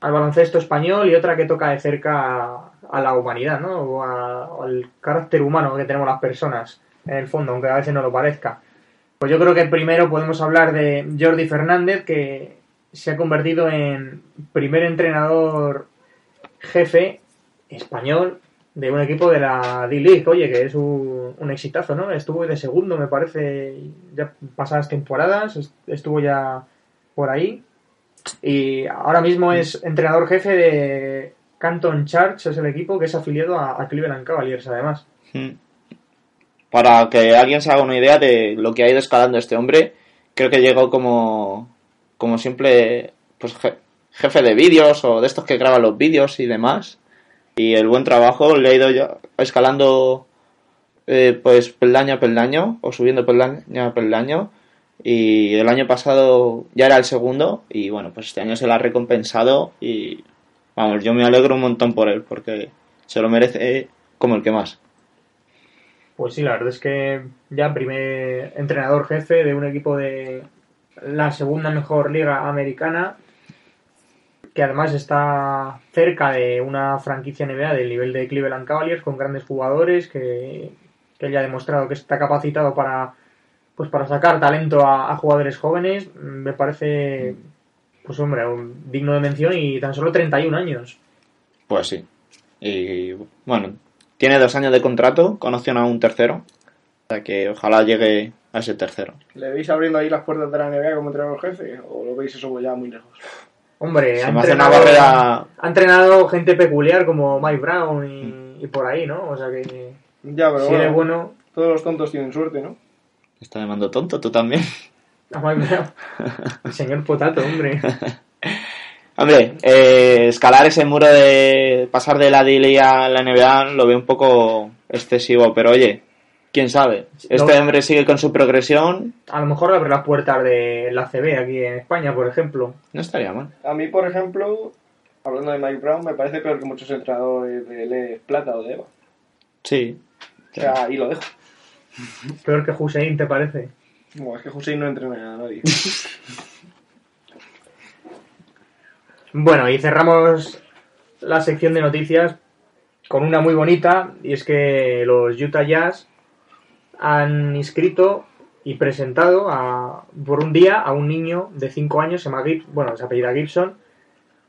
al baloncesto español y otra que toca de cerca a la humanidad, ¿no? O, a- al carácter humano que tenemos las personas, en el fondo, aunque a veces no lo parezca. Pues yo creo que primero podemos hablar de Jordi Fernández, que se ha convertido en primer entrenador jefe español de un equipo de la D-League, oye, que es un, un exitazo, ¿no? Estuvo de segundo, me parece, ya pasadas temporadas, est- estuvo ya por ahí. Y ahora mismo es entrenador jefe de Canton Charge, es el equipo que es afiliado a, a Cleveland Cavaliers, además.
Mm. Para que alguien se haga una idea de lo que ha ido escalando este hombre, creo que llegó como, como simple pues, je- jefe de vídeos o de estos que graban los vídeos y demás. Y el buen trabajo le ha ido escalando eh, pues peldaño a peldaño o subiendo peldaño a peldaño. Y el año pasado ya era el segundo y bueno, pues este año se lo ha recompensado y vamos, yo me alegro un montón por él porque se lo merece como el que más.
Pues sí, la verdad es que ya primer entrenador jefe de un equipo de la segunda mejor liga americana, que además está cerca de una franquicia NBA del nivel de Cleveland Cavaliers, con grandes jugadores, que, que ya ha demostrado que está capacitado para pues para sacar talento a jugadores jóvenes, me parece, pues hombre, un- digno de mención y tan solo 31 años.
Pues sí. Y bueno, tiene dos años de contrato, con opción a un tercero. O sea que ojalá llegue a ese tercero.
¿Le veis abriendo ahí las puertas de la NBA como entrenador jefe? ¿O lo veis eso ya muy lejos?
Hombre, ha entrenado-
barrera.
Ha entrenado gente peculiar como Mike Brown y, y por ahí, ¿no? O sea que
Ya, pero
si
bueno,
eres bueno,
todos los tontos tienen suerte, ¿no?
Está llamando tonto, tú también.
El señor Potato, hombre.
Hombre, eh, escalar ese muro de pasar de la DLI a la NBA lo veo un poco excesivo, pero oye, quién sabe. Este
No.
hombre sigue con su progresión,
A lo mejor abre las puertas de la CB aquí en España, por ejemplo.
no estaría mal.
A mí, por ejemplo, hablando de Mike Brown, me parece peor que muchos entrenadores de Le Plata o de Eva.
Sí.
O sea, y lo dejo.
Peor que Hussein, ¿te parece?
Buah, es que Hussein no entrena a nadie.
Bueno, y cerramos la sección de noticias con una muy bonita, y es que los Utah Jazz han inscrito y presentado a- por un día a un niño de 5 años, se llama Gib- bueno, se apellida Gibson,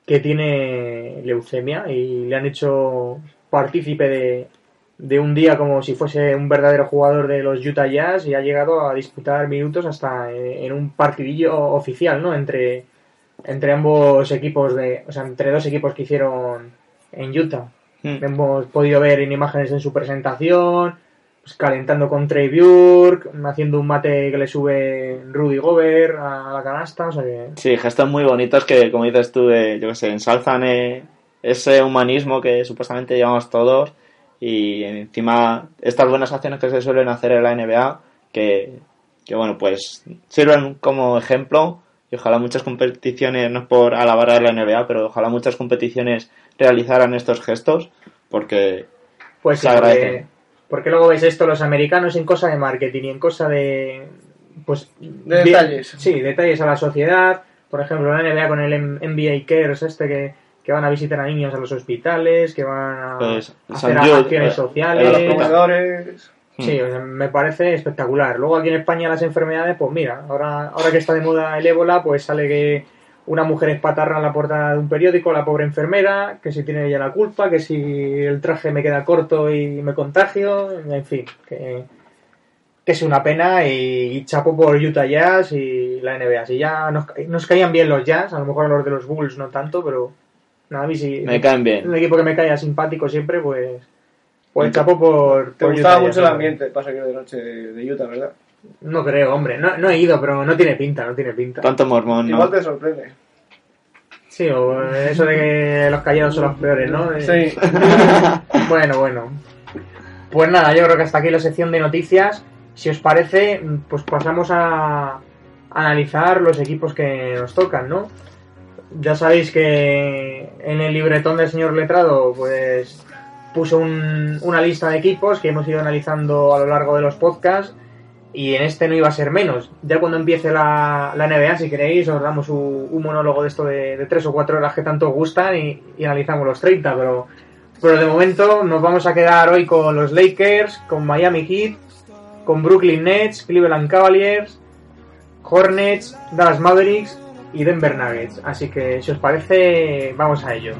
que tiene leucemia y le han hecho partícipe de, de un día como si fuese un verdadero jugador de los Utah Jazz y ha llegado a disputar minutos hasta en, en un partidillo oficial, ¿no? Entre, entre ambos equipos de, o sea, entre dos equipos que hicieron en Utah.
Mm.
Hemos podido ver en imágenes en su presentación, pues, calentando con Trey Burke, haciendo un mate que le sube Rudy Gobert a la canasta, o sea que...
Sí, gestos muy bonitos que, como dices tú, de, yo que sé, ensalzan eh, ese humanismo que supuestamente llevamos todos y encima estas buenas acciones que se suelen hacer en la NBA que, que bueno, pues sirven como ejemplo y ojalá muchas competiciones, no es por alabar a la NBA, pero ojalá muchas competiciones realizaran estos gestos porque
Pues sí,
Se agradece.
porque, porque luego ves esto los americanos en cosa de marketing y en cosa de... Pues,
De
bien-
detalles.
Sí, detalles a la sociedad. Por ejemplo, la NBA con el M- NBA Cares este que, que van a visitar a niños a los hospitales, que van a
Pues,
hacer acciones
eh,
sociales.
Eh,
comedores.
Sí, o sea, me parece espectacular. Luego aquí en España las enfermedades, pues mira, ahora, ahora que está de moda el ébola, pues sale que una mujer espatarra en la portada de un periódico, la pobre enfermera, que si tiene ella la culpa, que si el traje me queda corto y me contagio, en fin, que, que es una pena y, y chapo por Utah Jazz y la NBA. Si ya nos, nos caían bien los Jazz, a lo mejor a los de los Bulls no tanto, pero nada, a mí sí.
me caen bien.
Un equipo que me caía simpático siempre, pues... Pues chapo por...
Te
por
gustaba
Utah
mucho el
hombre.
ambiente, pasa que de noche de, Utah, ¿verdad?
No creo, hombre. No, no he ido, pero no tiene pinta, no tiene pinta.
Tanto mormón, ¿no?
Igual te sorprende.
Sí, o eso de que los callados son los peores, ¿no?
Sí.
Bueno, bueno. Pues nada, yo creo que hasta aquí la sección de noticias. Si os parece, pues pasamos a analizar los equipos que nos tocan, ¿no? Ya sabéis que en el libretón del señor letrado, pues puso un- una lista de equipos que hemos ido analizando a lo largo de los podcasts y en este no iba a ser menos. Ya cuando empiece la, la NBA, si queréis, os damos un, monólogo de esto de, de tres o cuatro horas que tanto os gustan y, y analizamos los 30, pero, pero de momento nos vamos a quedar hoy con los Lakers, con Miami Heat, con Brooklyn Nets, Cleveland Cavaliers, Hornets, Dallas Mavericks y Denver Nuggets. Así que si os parece, vamos a ello.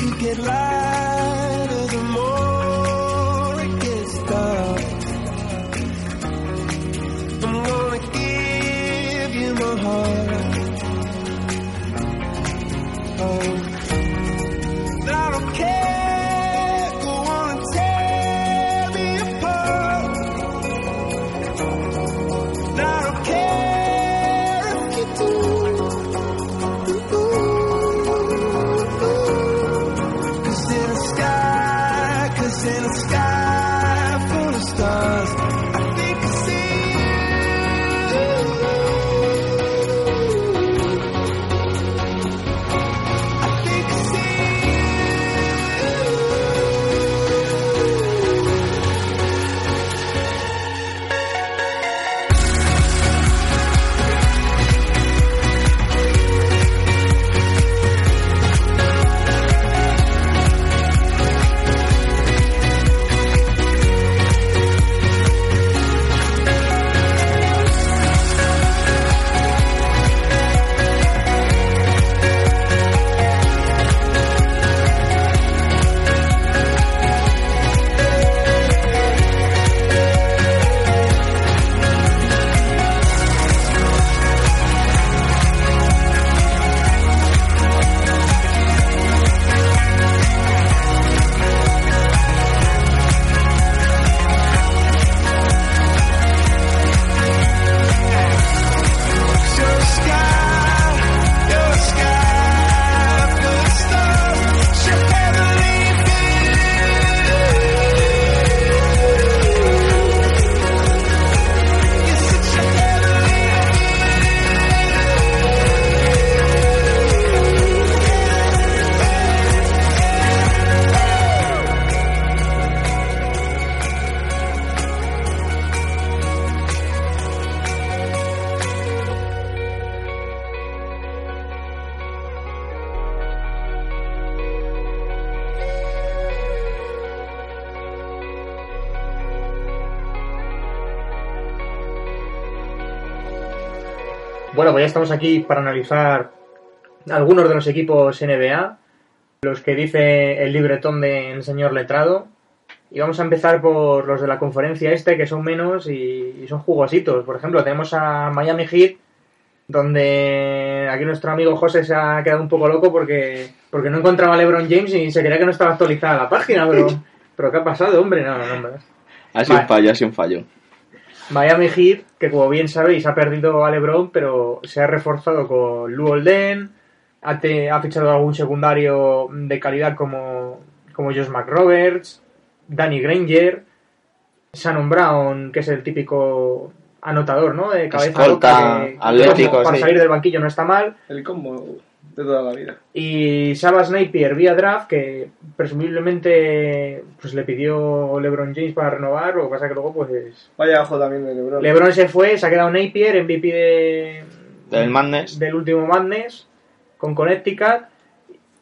You get lighter
ya estamos aquí para analizar algunos de los equipos NBA, los que dice el libretón del señor letrado. Y vamos a empezar por los de la conferencia este, que son menos y, y son jugositos. Por ejemplo, tenemos a Miami Heat, donde aquí nuestro amigo José se ha quedado un poco loco porque, porque no encontraba a LeBron James y se creía que no estaba actualizada la página, pero, pero ¿qué ha pasado, hombre? No, no, hombre.
Ha sido
Vale.
un fallo, ha sido un fallo.
Miami Heat, que como bien sabéis ha perdido a LeBron, pero se ha reforzado con Lou Olden, ha, te- ha fichado algún secundario de calidad como, como Josh McRoberts, Danny Granger, Shannon Brown, que es el típico anotador, ¿no? De cabeza
Escolta,
loca, que-
atlético,
como para
sí.
salir del banquillo no está mal.
El combo de toda la vida.
Y Sabas Napier vía draft, que presumiblemente pues le pidió LeBron James para renovar, lo que pasa que luego pues
Vaya ojo también de LeBron.
LeBron se fue, se ha quedado Napier, MVP de,
Del Madness.
del último Madness con Connecticut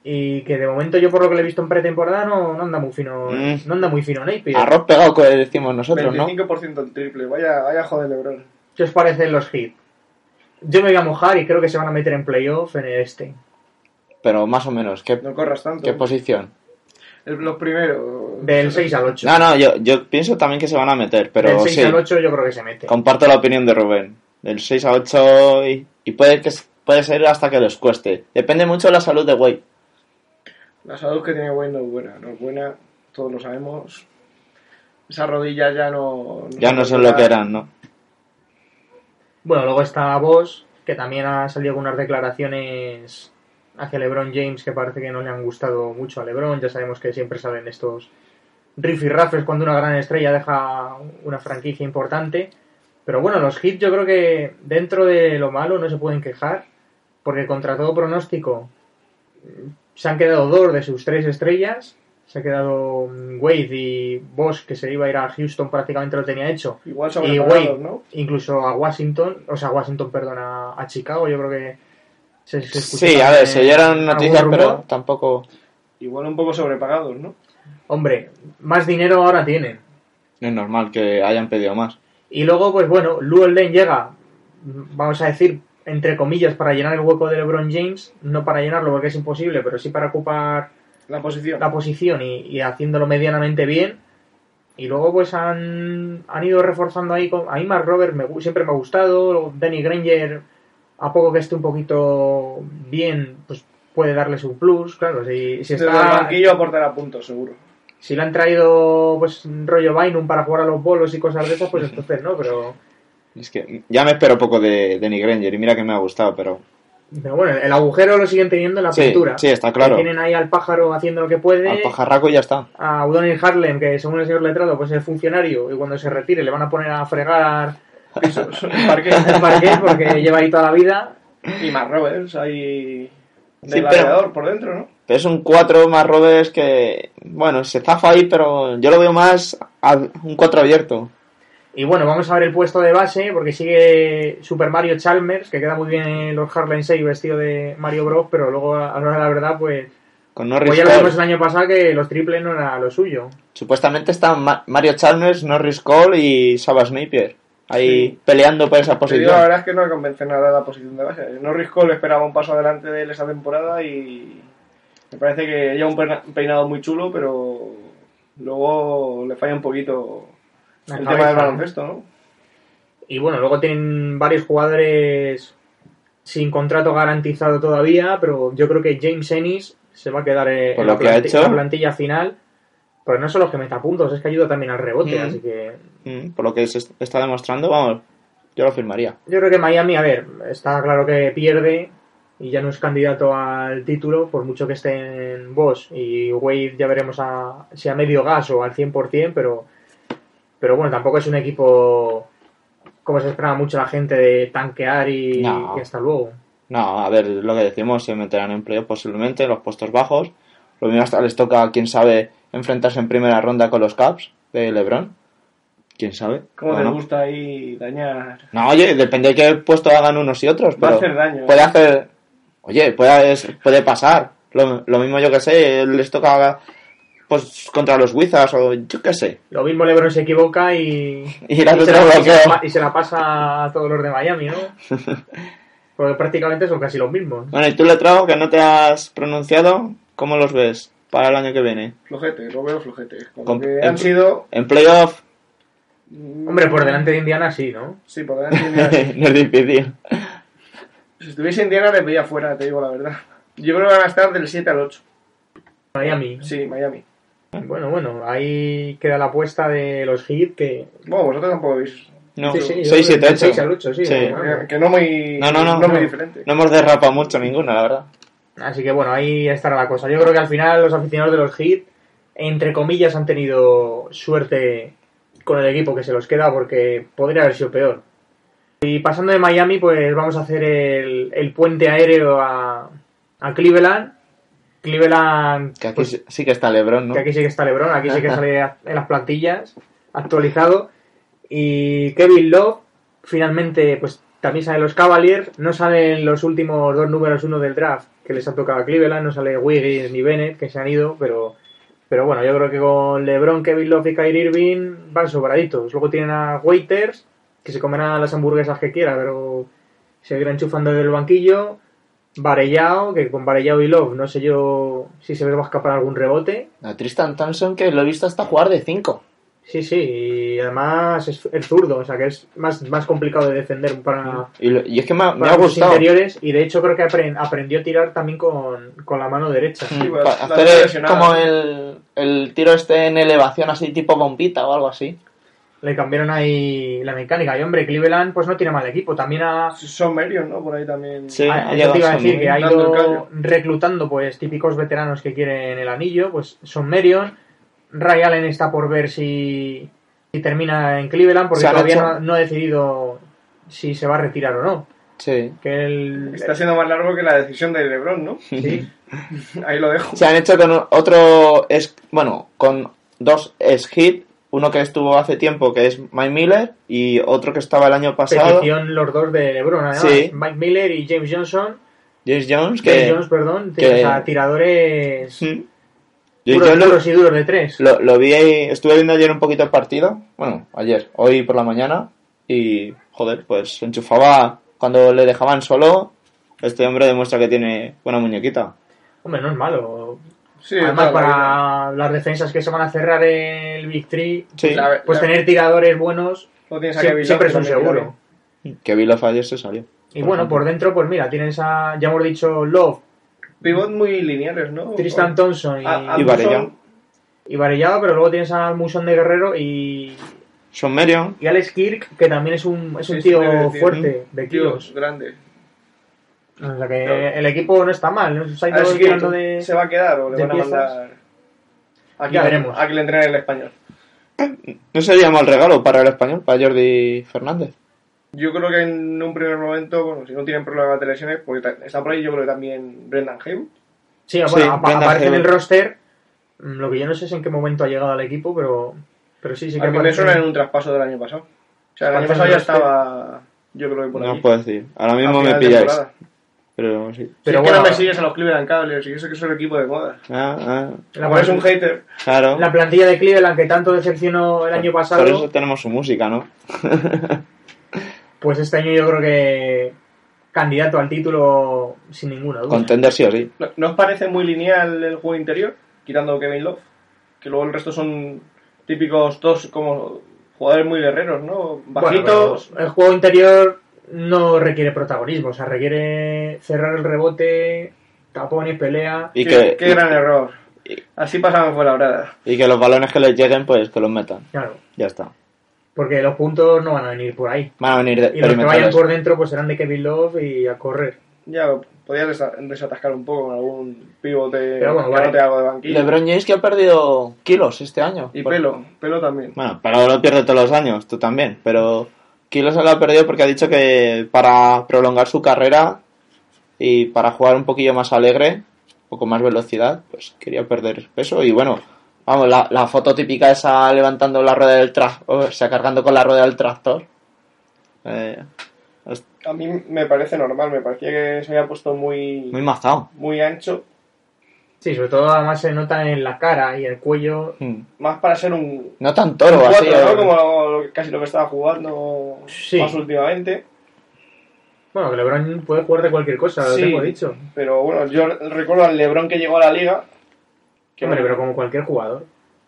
y que de momento yo por lo que le he visto en pretemporada no, no anda muy fino,
Mm.
no anda muy fino Napier.
Arroz pegado que decimos nosotros, ¿no?
25% el triple. Vaya, vaya ojo de LeBron.
¿Qué os parecen los hits? Yo me voy a mojar y creo que se van a meter en playoff en el este.
Pero más o menos, ¿qué,
No corras tanto.
qué posición?
El- los primeros.
Del 6 al 8.
No, no, yo, yo pienso también que se van a meter, pero
Del 6
sí,
al 8 yo creo que se mete.
comparto la opinión de Rubén. Del 6 a 8 y, y puede, que, puede ser hasta que les cueste. Depende mucho de la salud de Wade.
La salud que tiene Wayne no es buena. No es buena, todos lo sabemos. Esas rodillas ya no.
Ya no son lo que eran, ¿no?
Bueno, luego está Boss, que también ha salido con unas declaraciones hacia LeBron James que parece que no le han gustado mucho a LeBron. Ya sabemos que siempre salen estos rifirrafes cuando una gran estrella deja una franquicia importante. Pero bueno, los hits yo creo que dentro de lo malo no se pueden quejar, porque contra todo pronóstico mm, se han quedado dos de sus tres estrellas. Se ha quedado Wade y Boss, que se iba a ir a Houston, prácticamente lo tenía hecho
Igual
y
sobrepagados,
Wade,
¿no?
incluso a Washington, o sea, a Washington, perdón, a, a Chicago, yo creo que se, se escuchó
Sí, a ver, se oyeron noticias, pero tampoco...
Igual un poco sobrepagados, ¿no?
Hombre, más dinero ahora tienen.
Es normal que hayan pedido más.
Y luego, pues bueno, Lou Olden llega, vamos a decir, entre comillas, para llenar el hueco de LeBron James, no para llenarlo porque es imposible, pero sí para ocupar
La posición.
la posición y, y haciéndolo medianamente bien. Y luego pues han, han ido reforzando ahí. Con, a mí Mark Robert me, siempre me ha gustado. Danny Granger, a poco que esté un poquito bien, pues puede darles un plus. Claro, si, si
Desde el
está,
banquillo aportará puntos, seguro.
si le han traído pues rollo Bynum para jugar a los bolos y cosas de esas, pues entonces no, pero...
Es que ya me espero poco de Danny Granger y mira que me ha gustado, pero...
Pero bueno, el agujero lo siguen teniendo en la
Sí,
pintura.
sí, está claro.
Que Tienen ahí al pájaro haciendo lo que puede.
Al pajarraco y ya está.
a Udonil Harlem, que según el señor letrado, pues es funcionario y cuando se retire le van a poner a fregar
Pisos, el parque.
el porque lleva ahí toda la vida.
Y más Roberts ahí. De
Sí,
por dentro, ¿no?
Pero es un 4 más Robes que, bueno, se zafa ahí, pero yo lo veo más a un 4 abierto.
Y bueno, vamos a ver el puesto de base porque sigue Super Mario Chalmers, que queda muy bien en los Harlem 6 vestido de Mario Bros, pero luego a la hora de la verdad, pues,
Con Norris
pues ya lo vimos el año pasado que los triples no era lo suyo.
Supuestamente están Ma- Mario Chalmers, Norris Cole y Sabas Napier. Ahí
Sí.
peleando por esa posición.
la verdad es que no me convence nada la posición de base. Norris Cole esperaba un paso adelante de él esa temporada y me parece que lleva un peina- peinado muy chulo, pero luego le falla un poquito
La
el
cabeza,
tema del baloncesto, ¿no?
Y bueno, luego tienen varios jugadores sin contrato garantizado todavía, pero yo creo que James Ennis se va a quedar
Por
en
lo
la,
que ha
planti-
hecho.
en la plantilla final. Pero no solo que meta puntos, es que ayuda también al rebote,
Mm.
así que
Mm, por lo que se está demostrando, vamos, yo lo firmaría.
yo creo que Miami, a ver, está claro que pierde y ya no es candidato al título, por mucho que estén Bosch y Wade ya veremos a, si a medio gas o al 100%, pero, pero bueno, tampoco es un equipo como se esperaba mucho la gente de tanquear y,
No.
y hasta luego.
No, a ver, lo que decimos, se meterán en playoff posiblemente, en los puestos bajos. Lo mismo hasta les toca, quién sabe, enfrentarse en primera ronda con los Caps de LeBron. ¿Quién sabe?
Como
¿O
te
no?
gusta ahí dañar.
No, oye, depende de qué puesto hagan unos y otros,
Va a
pero
hacer daño.
puede
¿eh?
hacer... Oye, puede, puede pasar. Lo, lo mismo yo que sé, les toca pues contra los Wizards o yo qué sé.
Lo mismo LeBron se equivoca y,
Y la
y se, la, y se la
bloquea.
pa- y se la pasa a todos los de Miami, ¿no? porque prácticamente son casi los mismos.
Bueno, y tú, Letrao, que no te has pronunciado, ¿cómo los ves para el año que viene?
Flojete, lo veo flojete. Con que
en-
han sido.
En playoff
mm,
Hombre, por delante de Indiana sí, ¿no?
Sí, por delante de Indiana.
no es difícil.
Si estuviese Indiana, le veía fuera, te digo la verdad. Yo creo que van a estar del 7 al 8.
Miami.
Sí, Miami.
Bueno, bueno, ahí queda la apuesta de los Heat que...
Bueno, vosotros tampoco veis.
No,
Sí, sí,
6,
yo
7,
del
8.
6 al 8, sí,
Sí.
bueno.
Que, no muy.
No, no, no.
muy diferente.
No hemos derrapado mucho ninguna, la verdad.
Así que bueno, ahí estará la cosa. Yo creo que al final los aficionados de los Heat, entre comillas, han tenido suerte con el equipo que se los queda porque podría haber sido peor. Y pasando de Miami, pues vamos a hacer el, el puente aéreo a, a Cleveland. Cleveland,
Que aquí
pues,
sí- que está Lebron, ¿no?
que aquí sí que está LeBron, aquí sí que sale en las plantillas, actualizado. Y Kevin Love, finalmente, pues también salen los Cavaliers, no salen los últimos dos números uno del draft que les ha tocado a Cleveland, no sale Wiggins ni Bennett, que se han ido, pero, pero bueno, yo creo que con LeBron, Kevin Love y Kyrie Irving van sobraditos. Luego tienen a Waiters, que se comerán las hamburguesas que quiera, pero seguirá enchufando desde el banquillo. Varellao, que con Varellao y Love no sé yo si se les va a escapar algún rebote.
A Tristan Thompson, que lo he visto hasta jugar de 5.
Sí, sí, y además es, es zurdo, o sea que es más, más complicado de defender para,
Y, lo- y es que me ha, me
para
ha
los
gustado.
interiores y de hecho creo que apren- aprendió a tirar también con, con la mano derecha.
Sí, pues,
hacer el- como el, el tiro este en elevación, así tipo bombita o algo así.
Le cambiaron ahí la mecánica y hombre, Cleveland pues no tiene mal equipo, también ha,
Son Merion, ¿no? Por ahí también.
Sí.
Ah,
ha
eso te iba a decir que ha ido reclutando pues típicos veteranos que quieren el anillo, pues son Merion, Ray Allen está por ver si, si termina en Cleveland porque todavía no, no ha decidido si se va a retirar o no.
Sí.
Que
Está siendo más largo que la decisión de LeBron, ¿no?
sí,
Ahí lo dejo.
Se han hecho con otro, es, bueno, con dos es-hit, uno que estuvo hace tiempo que es Mike Miller y otro que estaba el año pasado,
petición los dos de LeBron, además,
Sí.
Mike Miller y James Johnson,
James Jones,
James
que...
Jones, perdón,
que-
o sea, tiradores
Mm. lo,
puros y duros de tres.
lo, lo vi, estuve viendo ayer un poquito el partido, bueno, ayer, hoy por la mañana, y joder, pues enchufaba cuando le dejaban solo, este hombre demuestra que tiene buena muñequita.
Hombre, no es malo.
Sí,
Además, para las defensas que se van a cerrar el Big Three,
Sí,
La-
pues
la-
tener tiradores buenos
Lo tienes a
sie-
Kevin
siempre es un seguro.
que vi los ayer se salió.
Y bueno, por dentro, pues mira, tienes a, ya hemos dicho, Love.
Pivot muy lineales, ¿no?
Tristan Thompson y,
A- a
Y Varellao,
pero luego tienes a Muson de Guerrero y,
Son Merion,
y Alex Kirk, que también es un, es un
Sí,
tío fuerte, de
tío
kilos.
grande.
O sea que
Claro.
el equipo no está mal, ¿no? Se ha ido
si
tirando de...
¿Se va a quedar o le van a mandar a
Ya
que,
veremos.
a que le entrene el español?
no sería mal regalo para el español, para Jordi Fernández.
Yo creo que en un primer momento, bueno, si no tienen problemas de lesiones, porque está por ahí yo creo que también Brendan Haywood.
Sí, bueno,
Sí,
aparece en el roster, mm, lo que yo no sé es en qué momento ha llegado al equipo, pero, pero sí, sí que
a mí me
aparece.
suena en un traspaso del año pasado. O sea, el año pasado ya estaba, yo creo que por
No
ahí.
os puedo decir. Ahora mismo me pilláis.
temporada.
Pero sí.
Si
Pero
es que
bueno,
no me sigues a los Cleveland Cavaliers y eso que es el equipo de moda.
Ah, ah,
la,
eres un hater.
claro.
la plantilla de Cleveland que tanto decepcionó el año pasado,
Por eso tenemos su música, ¿no?
pues este año yo creo que candidato al título sin ninguna duda.
Contender sí o sí.
¿No, ¿no os parece muy lineal el juego interior? Quitando Kevin Love. Que luego el resto son típicos dos como jugadores muy guerreros, ¿no?
Bueno,
Bajitos.
el juego interior no requiere protagonismo, o sea, requiere cerrar el rebote, tapones, pelea.
Y
qué,
que,
qué gran error.
y-
Así pasaban fue la brada.
y que los balones que les lleguen, pues que los metan.
Claro,
Ya está.
porque los puntos no van a venir por ahí.
Van a venir de
Y los que vayan por dentro pues serán de Kevin Love y a correr.
Ya podías desa- desatascar un poco con algún pivote
Pero bueno, vale.
no te hago de banquillo.
LeBron James que ha perdido kilos este año.
Y
Por-
pelo, pelo también.
Bueno, pero lo pierde todos los años, tú también. Pero kilos se lo ha perdido porque ha dicho que para prolongar su carrera y para jugar un poquillo más alegre, un poco más velocidad, pues quería perder peso. Y bueno, vamos, la, la foto típica esa levantando la rueda del tractor, o sea, cargando con la rueda del tractor. Eh,
A mí me parece normal, me parecía que se había puesto muy,
muy mazado.
muy ancho.
Sí, sobre todo además se nota en la cara y el cuello.
Mm.
Más para ser un,
No tan toro así.
cuatro, ¿no?
eh.
Como lo- casi lo que estaba jugando
Sí.
más últimamente.
Bueno, que LeBron puede jugar de cualquier cosa, lo tengo dicho.
Pero bueno, yo recuerdo al LeBron que llegó a la liga. Que
Hombre,
bueno,
pero como cualquier jugador.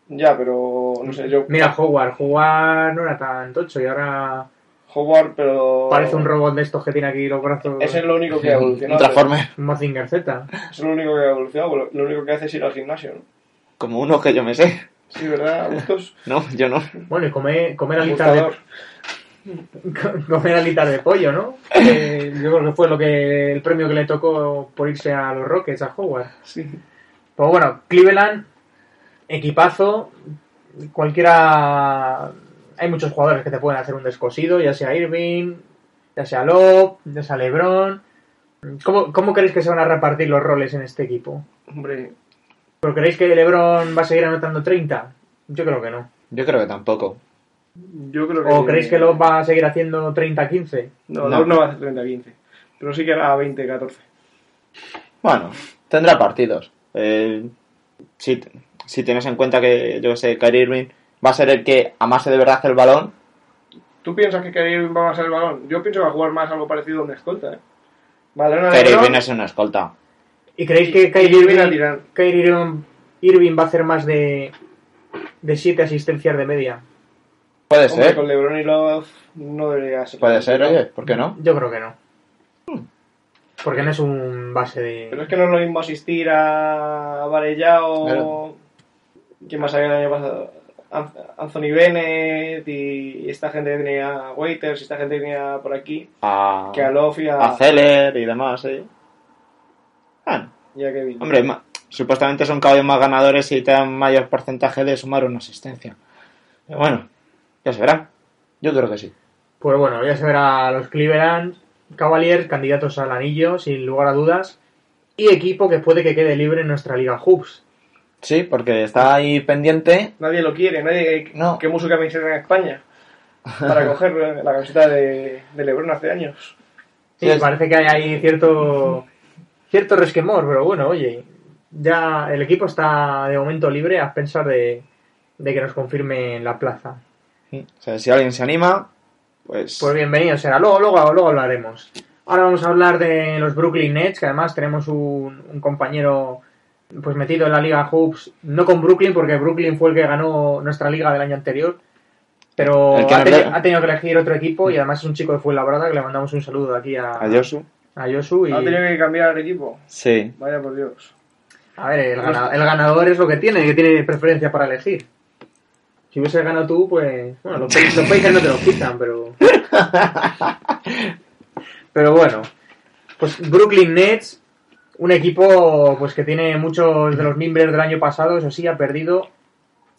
Ya, pero no sé, yo.
Mira, Howard. Howard no era tan tocho y ahora
Howard, pero.
parece un robot de estos que tiene aquí los brazos.
Ese es lo único que ha
Un
evolucionado.
Transformer.
Un Mazinger Z.
Es lo único que ha evolucionado. Lo, único que hace es ir al gimnasio, ¿no?
Como uno que yo me sé.
Sí, ¿verdad? Bustos.
No, yo no.
Bueno, y comer, comer alitas de, comer alitas de pollo, ¿no? Yo creo que fue lo que el premio que le tocó por irse a los Rockets, a Howard.
Sí.
Pues bueno, Cleveland, equipazo, cualquiera... Hay muchos jugadores que te pueden hacer un descosido, ya sea Irving, ya sea Love, ya sea LeBron. ¿Cómo, ¿Cómo creéis que se van a repartir los roles en este equipo?
Hombre,
¿Pero creéis que LeBron va a seguir anotando 30? Yo creo que no.
Yo creo que tampoco.
yo creo que.
¿O creéis que Love va a seguir haciendo 30-15?
No,
No.
no. no va a hacer 30-15. Pero sí que hará 20-14.
Bueno, tendrá partidos. Eh, si, si tienes en cuenta que, yo sé, Kyrie Irving va a ser el que amase de verdad el balón,
¿Tú piensas que Kyrie Irving va a pasar el balón? Yo pienso que va a jugar más algo parecido a un escolta, ¿eh? LeBron,
Irving es una escolta.
¿Y creéis que Kyrie
Irving a
Irving. Kyrie va a hacer más de, de 7 asistencias de media?
Puede
Hombre,
ser,
con LeBron y Love no debería ser.
puede ser, oye, ¿por qué no?
Yo creo que no. Porque no es un base
Pero
de...
es que no es lo mismo asistir a Varellao.
Claro.
¿Quién más había el año pasado? An- Anthony Bennett y esta gente que tenía Waiters y esta gente que tenía por aquí.
A,
Que a Love y a,
a Zeller y demás, sí. Bueno,
y a Kevin.
hombre, ma- supuestamente son caballos más ganadores y te dan mayor porcentaje de sumar una asistencia. Pero bueno, ya se verá. Yo creo que sí.
Pues bueno, ya se verá los Cleveland Cavaliers, candidatos al anillo, sin lugar a dudas. Y equipo que puede que quede libre en nuestra Liga Hoops.
Sí, porque está ahí pendiente.
Nadie lo quiere, nadie
No.
quemó su camiseta en España para coger la camiseta de, de LeBron hace años.
Sí,
Sí, es-
parece que hay ahí cierto, cierto resquemor, pero bueno, oye, ya el equipo está de momento libre a pensar de, de que nos confirme la plaza.
O sea, si alguien se anima, pues...
Pues bienvenido será, luego, luego, luego hablaremos. Ahora vamos a hablar de los Brooklyn Nets, que además tenemos un, un compañero pues metido en la liga Hoops, no con Brooklyn, porque Brooklyn fue el que ganó nuestra liga del año anterior, pero ha, tenido que elegir otro equipo y además es un chico de Fuenlabrada que le mandamos un saludo aquí a,
A Josu.
a Josu y
¿Ha tenido que cambiar el equipo?
Sí.
Vaya por Dios.
a ver, el, gana- el ganador es lo que tiene, que tiene preferencia para elegir. Si hubiese ganado tú, pues bueno, los países no te lo quitan, pero pero bueno, pues Brooklyn Nets, un equipo pues que tiene muchos de los miembros del año pasado, eso sí, ha perdido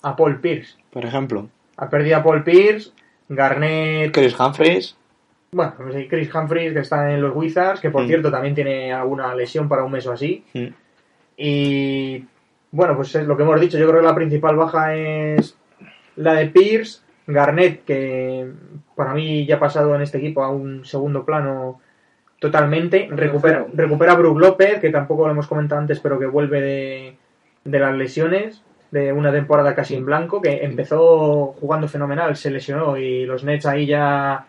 a Paul Pierce.
Por ejemplo,
Ha perdido a Paul Pierce, Garnett,
Chris Humphries.
bueno, Chris Humphries que está en los Wizards, que por
Mm.
cierto también tiene alguna lesión para un mes o así.
Mm.
Y bueno, pues es lo que hemos dicho. Yo creo que la principal baja es la de Pierce, Garnett, que para mí ya ha pasado en este equipo a un segundo plano totalmente. Recupera, recupera a Brook López, que tampoco lo hemos comentado antes, pero que vuelve de, de las lesiones, de una temporada casi en blanco, que empezó jugando fenomenal, se lesionó y los Nets ahí ya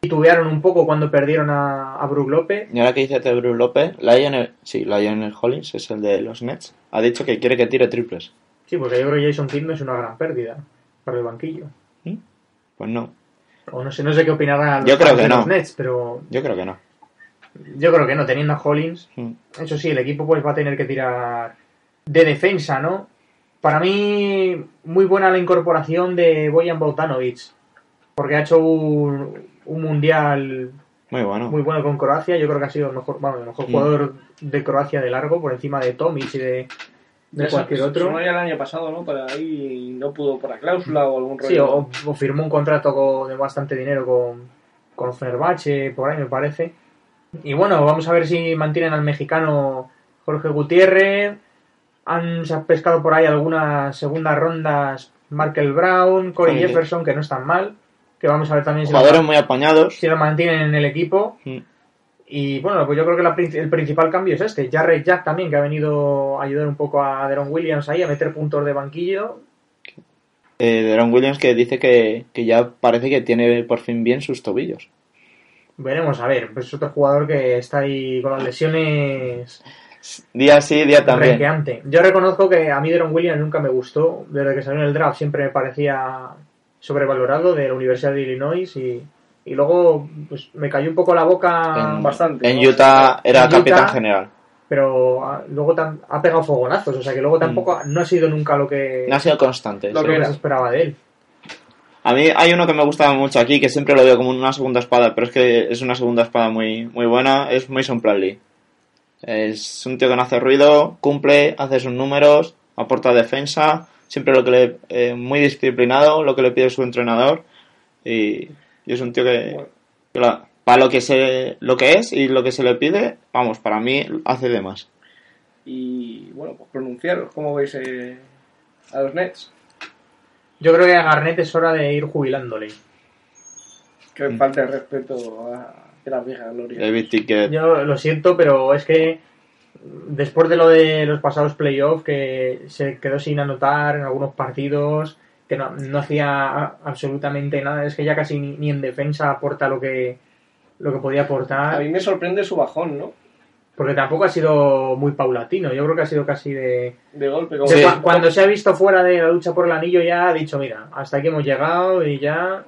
titubearon un poco cuando perdieron a, a Brook López.
Y ahora que dice Bruce López, Lionel, sí, Lionel Hollins es el de los Nets. Ha dicho que quiere que tire triples.
Sí, porque yo creo que Jason Kidd es una gran pérdida para el banquillo.
Pues no,
O no sé, no sé qué opinarán los
Yo creo
fans
que
de
no.
los Nets, pero
yo creo que no.
Yo creo que no, teniendo a Hollins.
Mm.
Eso sí, el equipo pues va a tener que tirar de defensa, ¿no? Para mí, muy buena la incorporación de Bojan Bogdanovic, porque ha hecho un, un mundial
Muy bueno.
muy bueno con Croacia. Yo creo que ha sido el mejor, bueno, el mejor
Mm.
jugador de Croacia de largo, por encima de Tomic y de, de
Eso-
cualquier otro.
ya el año pasado, ¿no? Para ahí no pudo por la cláusula o algún rollo.
Sí, o, o firmó un contrato con- de bastante dinero con, con Fenerbahce, por ahí me parece. Y bueno, vamos a ver si mantienen al mexicano Jorge Gutiérrez. Han se han pescado por ahí algunas segundas rondas Markel Brown, Corey
Sí.
Jefferson, que no están mal. Que vamos a ver también si lo,
Jugadores muy apañados.
si lo mantienen en el equipo.
Mm.
Y bueno, pues yo creo que la el principal cambio es este. Jarrett Jack también, que ha venido a ayudar un poco a Deron Williams ahí, a meter puntos de banquillo.
Eh, Deron Williams que dice que, que ya parece que tiene por fin bien sus tobillos.
Veremos, a ver, pues es otro jugador que está ahí con las lesiones
Día sí, día también.
renqueante. Yo reconozco que a mí Deron Williams nunca me gustó, desde que salió en el draft siempre me parecía sobrevalorado de la Universidad de Illinois y, y luego pues me cayó un poco la boca
En,
bastante,
En
¿no?
Utah era
En Utah-
capitán general.
pero ah, luego tam- ha pegado fogonazos, o sea que luego tampoco no ha sido nunca lo que,
Mm. No ha sido constante.
Lo
sí.
que se esperaba de él.
A mí hay uno que me gusta mucho aquí, que siempre lo veo como una segunda espada, pero es que es una segunda espada muy, muy buena, es Mason Plumlee. Es un tío que no hace ruido, cumple, hace sus números, aporta defensa, siempre lo que le... eh, muy disciplinado, lo que le pide su entrenador, y, es un tío que, para lo que, se, lo que es y lo que se le pide, vamos, para mí hace de más.
Y bueno, pues pronunciaros, ¿cómo veis eh, a los Nets?
Yo creo que a Garnett es hora de ir jubilándole.
Que
Mm.
falta de respeto a de las viejas glorias.
David Ticket,
Yo lo siento, pero es que después de lo de los pasados playoffs, que se quedó sin anotar en algunos partidos, que no, no hacía absolutamente nada, es que ya casi ni, ni en defensa aporta lo que, lo que podía
A
aportar,
mí me sorprende su bajón, ¿no?
Porque tampoco ha sido muy paulatino, yo creo que ha sido casi de...
De golpe. Como
de
Sí.
cua- Cuando se ha visto fuera de la lucha por el anillo ya ha dicho, mira, hasta aquí hemos llegado y ya...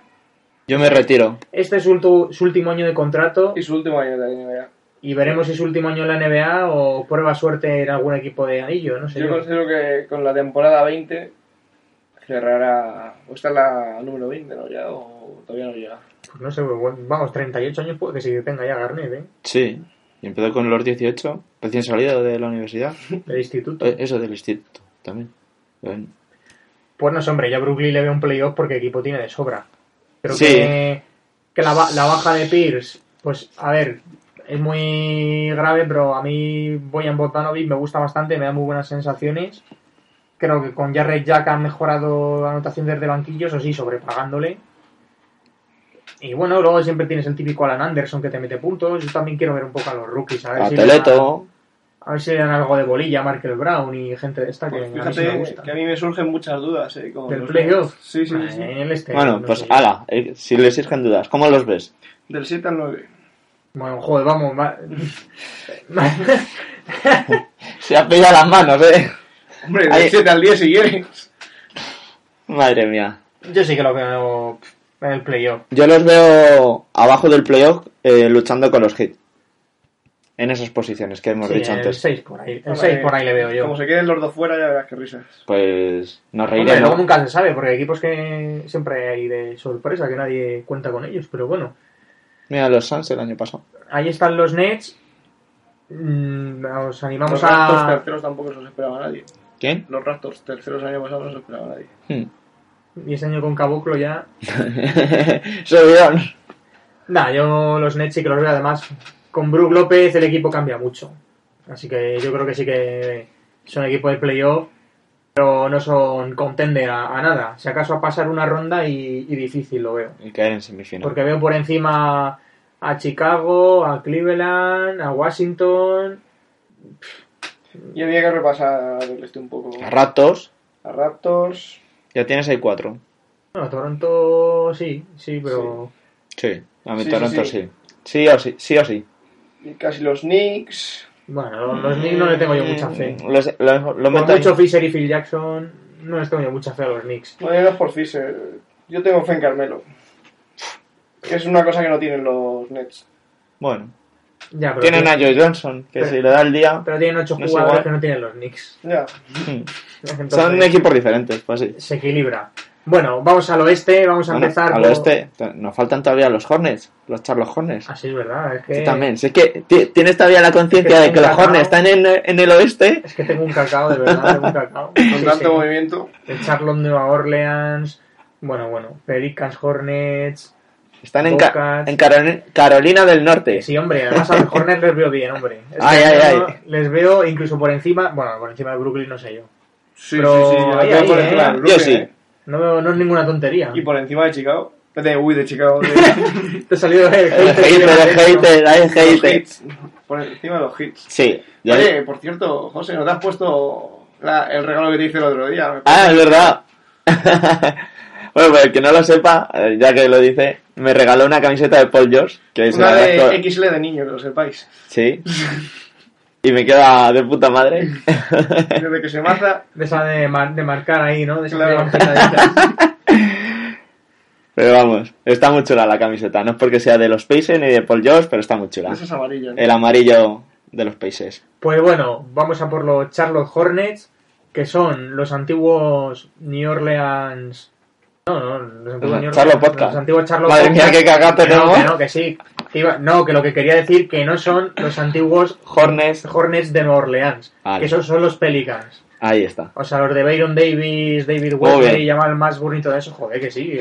yo me retiro.
Este es su, último año de contrato
Y su último año de la NBA.
y veremos si es su último año en la NBA o prueba suerte en algún equipo de anillo, no sé
Yo
yo.
considero que con la temporada 20 cerrará. O esta es la número 20, ¿no? Ya, o todavía no llega.
Pues no sé, bueno, vamos, 38 años puede que sí que tenga ya Garnett, ¿eh?
Sí, y empezó con los 18, recién salido de la universidad.
Del instituto.
Eh, Eso del instituto también.
Pues no hombre, ya Brooklyn le veo un playoff porque equipo tiene de sobra.
Sí.
que, que la, ba- la baja de Pierce, pues a ver, es muy grave, pero a mí Boyan Bogdanovic me gusta bastante, me da muy buenas sensaciones. Creo que con Jarrett Jack han mejorado la anotación desde banquillo, eso sí, sobrepagándole. Y bueno, luego siempre tienes el típico Alan Anderson que te mete puntos. Yo también quiero ver un poco a los rookies, a ver,
a
si, le dan,
Teleto,
a ver si le dan algo de bolilla a Markel Brown y gente de esta que
Pues
a mí sí me
fíjate
gusta.
que a mí me surgen muchas dudas, ¿eh?
¿Del playoff?
Sí, sí,
Eh,
sí.
En el este,
Bueno,
no
pues ala, eh, si les surgen dudas, ¿cómo los ves?
Del 7 al 9.
Bueno, joder, vamos. va-
Se ha pillado las manos, eh.
Hombre, del
Ahí-
7 al 10 si quieres.
Madre mía.
Yo sí que lo veo en el playoff.
Yo los veo abajo del playoff eh, luchando con los hits. En esas posiciones que hemos
Sí,
dicho
el
antes.
6 por ahí. El
Vale,
6 por ahí le veo yo.
Como se queden los dos fuera, ya verás qué risas.
Pues nos
Hombre,
reiremos.
luego nunca se sabe, porque hay equipos que siempre hay de sorpresa, que nadie cuenta con ellos. Pero bueno,
Mira los Suns el año pasado.
ahí están los Nets. Mm, os animamos
Los Raptors
a.
terceros tampoco se los esperaba nadie.
¿Quién?
Los Raptors terceros el año pasado no se los esperaba nadie.
Hmm.
Y ese año con Caboclo ya.
Subidón.
Nah, yo los Nets sí que los veo. Además, con Brook López el equipo cambia mucho. Así que yo creo que sí que son equipo de playoff, pero no son contender a, a nada. Si acaso a pasar una ronda y, y difícil lo veo.
Y caer en semifinal.
Porque veo por encima a Chicago, a Cleveland, a Washington.
Y había que repasar el este un poco.
A Raptors,
A Raptors.
Ya tienes ahí cuatro.
Bueno, Toronto sí, sí, pero.
Sí, a mi
Sí,
Toronto
sí,
sí.
sí.
Sí o sí, sí o sí.
Y casi los Knicks.
Bueno, los Knicks no le tengo yo mucha fe.
Los, los, los
Con mucho Fisher y Phil Jackson, no les tengo yo mucha fe a los Knicks.
No no es por Fisher. Yo tengo fe en Carmelo. Es una cosa que no tienen los Nets.
Bueno,
Ya, pero
tienen a
tienen-
Joe Johnson, que
Pero-
si le da el día.
Pero tienen ocho
No
jugadores
igual.
que no tienen los Knicks.
Ya.
Entonces,
Son equipos diferentes, pues sí.
Se equilibra. Bueno, vamos al oeste, vamos a
Bueno,
empezar
al
por-
oeste nos faltan todavía los Hornets, los Charlotte Hornets.
Así es verdad, es que...
También. Si es que ti- tienes todavía la conciencia
Es que
de que los
tengo
Hornets
cacao.
están en, en el oeste.
Es que tengo un cacao, de verdad, tengo un cacao.
Con
Sí,
tanto
sí.
movimiento.
El Charlotte Nueva Orleans, bueno, bueno, Pelicans Hornets...
Están en, Ca- en Carol- Carolina del Norte.
Sí, hombre, además a los Hornets les veo bien, hombre. Este
Ay, ay, ay.
Les veo incluso por encima, bueno, por encima de Brooklyn no sé yo.
Sí,
Pero
sí, sí. yo
ahí, ahí,
por
¿eh?
encima
Yo
Brooklyn,
sí.
¿eh?
No, veo- no es ninguna tontería.
Y por encima de Chicago. De, uy, de Chicago. de-
Te ha salido el
El hater, el hater, hay hater.
Por encima de los hits.
Sí. ya-
Oye, por cierto, José, ¿no te has puesto la- el regalo que te hice el otro día?
Ah, es verdad. Bueno, para el que no lo sepa, eh, ya que lo dice, me regaló una camiseta de Paul George, que es
Una de XL de niño, que lo sepáis.
Sí. Y me queda de puta madre.
Desde que se maza,
De esa de, mar- de marcar ahí, ¿no? De esa
Claro.
pintaditas.
Pero vamos, está muy chula la camiseta. No es porque sea de los Pacers ni de Paul George, pero está muy chula.
eso es amarillo. ¿no?
El amarillo de los Pacers.
Pues bueno, vamos a por los Charlotte Hornets, que son los antiguos New Orleans. No, no, los antiguos
Los Charlotte
Orleans.
Podcast.
Los antiguos Charlotte
Madre mía, qué cagada
Que no,
tenemos.
que no, que sí. Que iba- no, que lo que quería decir que no son los antiguos
Hornets.
Hornets de Nueva Orleans,
Vale.
que esos son los Pelicans.
Ahí está.
O sea, los de Byron Davis, David Wesley,
bien.
Jamal más bonito de eso, joder, que sí.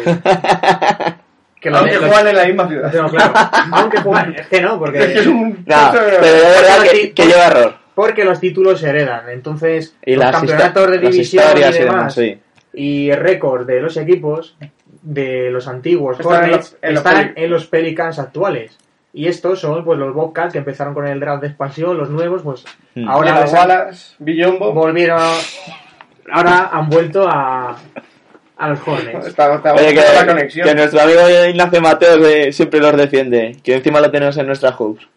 que
Aunque
los-
juegan en la misma ciudad.
No, claro, aunque juegan, es que no, porque...
Es que es un...
No, pero de verdad que, que lleva error.
Porque los títulos se heredan. Entonces,
Y
los campeonatos de división y
y
demás,
demás, sí.
Y el récord de los equipos de los antiguos
Están en
Hornets
los- en los
están
Pelicans.
en los Pelicans actuales. Y estos son pues los Bobcats que empezaron con el draft de expansión, los nuevos, pues
Hmm.
ahora han-
Wallace, Villombo.
volvieron ahora han vuelto a, a los Hornets.
Está, está
Oye, que,
la conexión.
que nuestro amigo Ignacio Mateos eh, siempre los defiende. Que encima lo tenemos en nuestra hoops.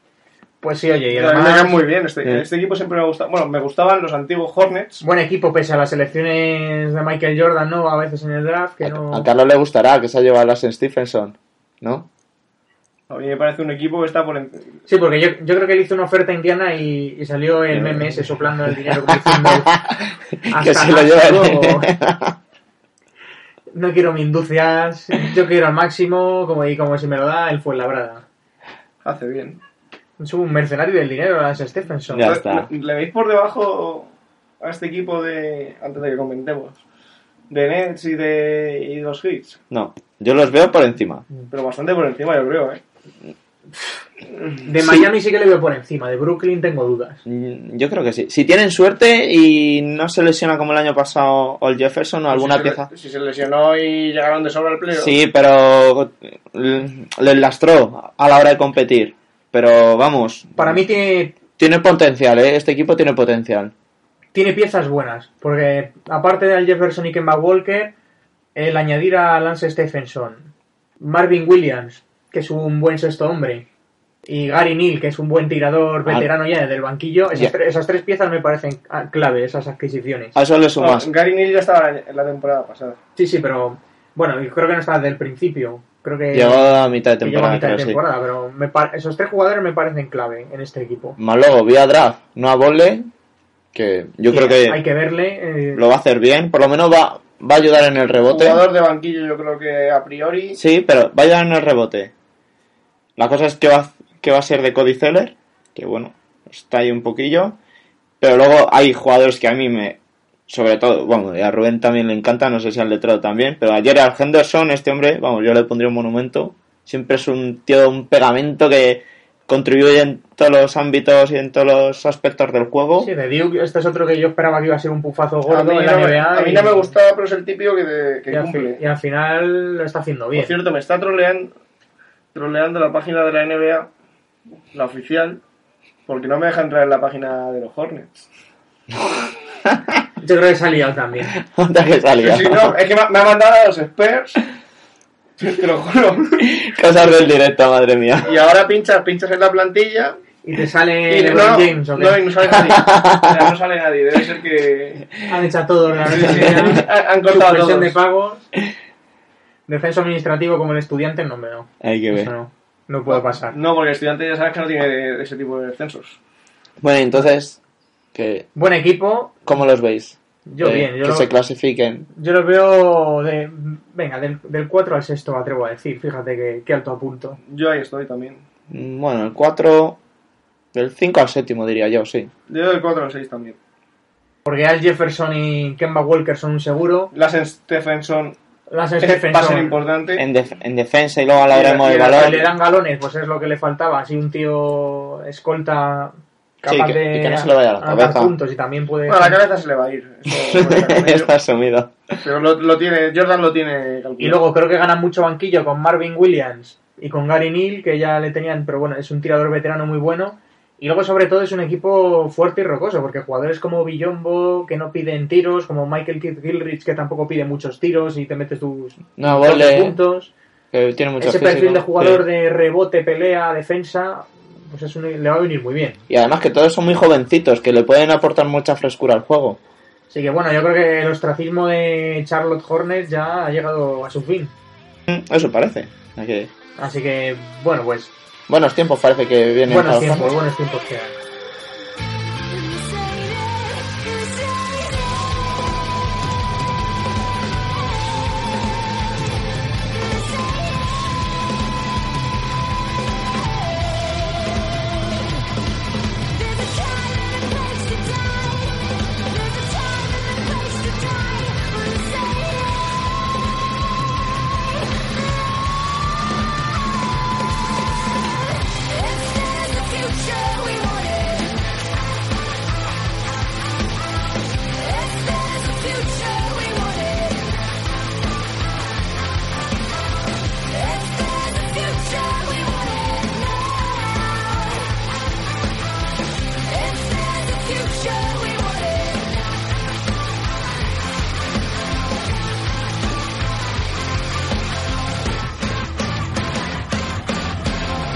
Pues sí, oye, y
A
además
muy bien. Este,
Sí.
este equipo siempre me gusta. Bueno, me gustaban los antiguos Hornets.
buen equipo pese a las elecciones de Michael Jordan, ¿no? A veces en el draft que no
A Carlos le gustará que se ha llevado a Larsen Stephenson. ¿No?
A mí me parece un equipo que está por encima.
Sí, porque yo, yo creo que le hizo una oferta a Indiana y, y salió el meme ese soplando el dinero
que
hasta,
se lo lleva
luego. No quiero mi inducias, yo quiero al máximo, como, y como si me lo da, él fue labrada.
Hace bien.
Es un mercenario del dinero, Lance Stephenson.
Ya
¿Le-
está.
¿Le, le veis por debajo a este equipo de. Antes de que comentemos. De Nets y de, y de los Hits?
No, yo los veo por encima.
Pero bastante por encima, yo creo, ¿eh?
De Miami sí que le veo por encima, de Brooklyn tengo dudas.
Mm, Yo creo que sí. Si tienen suerte y no se lesiona como el año pasado Ol Jefferson o alguna
si se-
pieza.
Si se lesionó y llegaron de sobra al pleo.
Sí, pero l- les lastró a la hora de competir. Pero vamos,
Para mí tiene,
tiene potencial, ¿eh? Este equipo tiene potencial.
tiene piezas buenas, porque aparte de Al Jefferson y Kemba Walker, el añadir a Lance Stephenson, Marvin Williams, que es un buen sexto hombre, y Gary Neal, que es un buen tirador veterano ya del banquillo, esas, tres piezas me parecen ah, clave, esas adquisiciones.
A eso le
No,
sumas.
Gary Neal ya estaba en la temporada pasada.
Sí, sí, pero bueno, yo creo que no está desde el principio. Creo que
Llegó a mitad de
a
temporada,
mitad de
creo, sí.
temporada, pero me par- esos tres jugadores me parecen clave en este equipo.
Más luego, vía draft, no a Bolle, que yo creo que
hay que verle. eh,
lo va a hacer bien. Por lo menos va, va a ayudar en el rebote.
Jugador de banquillo, yo creo que a priori.
Sí, pero va a ayudar en el rebote. La cosa es que va, que va a ser de Cody Zeller, que bueno, está ahí un poquillo. Pero luego hay jugadores que a mí me. Sobre todo, bueno, y a Rubén también le encanta, no sé si al letrado también. Pero ayer al Henderson, este hombre, vamos, yo le pondría un monumento. Siempre es un tío, un pegamento que contribuye en todos los ámbitos y en todos los aspectos del juego.
Sí, de Duke, este es otro que yo esperaba que iba a ser un pufazo
A
gordo
mí,
en la
no,
NBA.
a mí
y-
no me gustaba, pero es el típico que, te- que
y al,
cumple.
fi- y al final lo está haciendo bien.
Por cierto, me está troleando, troleando la página de la NBA, la oficial, porque no me deja entrar en la página de los Hornets.
Yo creo que se ha liado también.
Anda que salía.
Sí, no, es que me, ha- ha mandado a los Spurs, te lo juro.
Cosas del directo, madre mía.
Y ahora pinchas, pinchas en la plantilla
Y te sale
y
LeBron
no,
James o qué?
no, y no sale nadie. O sea, no sale nadie, debe ser que
Han echado todo de la
han- han cortado todos.
de pagos. Defenso administrativo como el estudiante, no me no.
Hay que ver.
Eso no. No puede pasar.
No, porque el estudiante ya sabes que no tiene ese tipo de descensos.
Bueno, entonces, que,
Buen equipo.
¿cómo los veis?
Yo
Eh,
bien. Yo
que
lo,
se clasifiquen.
yo lo veo de. Venga, del, del 4 al 6 me atrevo a decir. Fíjate que, que alto a punto.
Yo ahí estoy también.
Mm, Bueno, el 4, del 5 al 7 diría yo, sí.
Yo del 4 al 6 también.
Porque Al Jefferson y Kemba Walker son un seguro.
Lassen Stephenson
Las
va a ser
Stephenson
importante.
En, def- en defensa y luego a la
Y
hora de
la-
mover
y
el
la-
balón.
le dan galones, pues es lo que le faltaba. Así un tío escolta
Sí,
capaz
que-
de
y que no se le vaya la cabeza.
puntos y también puede.
Bueno, la cabeza se le va a ir. Eso está con ello.
Está sumido.
Pero lo, lo tiene, Jordan lo tiene calculado.
Y luego creo que ganan mucho banquillo con Marvin Williams y con Gary Neal, que ya le tenían, pero bueno, es un tirador veterano muy bueno. Y luego, sobre todo, es un equipo fuerte y rocoso, porque jugadores como Villombo, que no piden tiros, como Michael Kidd Gilrich, que tampoco pide muchos tiros y te metes tus
No,
12
Bole,
puntos.
que tiene mucho
Ese
físico.
perfil de jugador
Sí.
de rebote, pelea, defensa, pues es un- le va a venir muy bien.
Y además que todos son muy jovencitos, que le pueden aportar mucha frescura al juego.
Así que bueno, yo creo que el ostracismo de Charlotte Hornets ya ha llegado a su fin.
Mm, Eso parece. Hay que-
Así que, bueno, pues
Buenos tiempos parece que vienen
buenos tiempos, buenos tiempos que hay.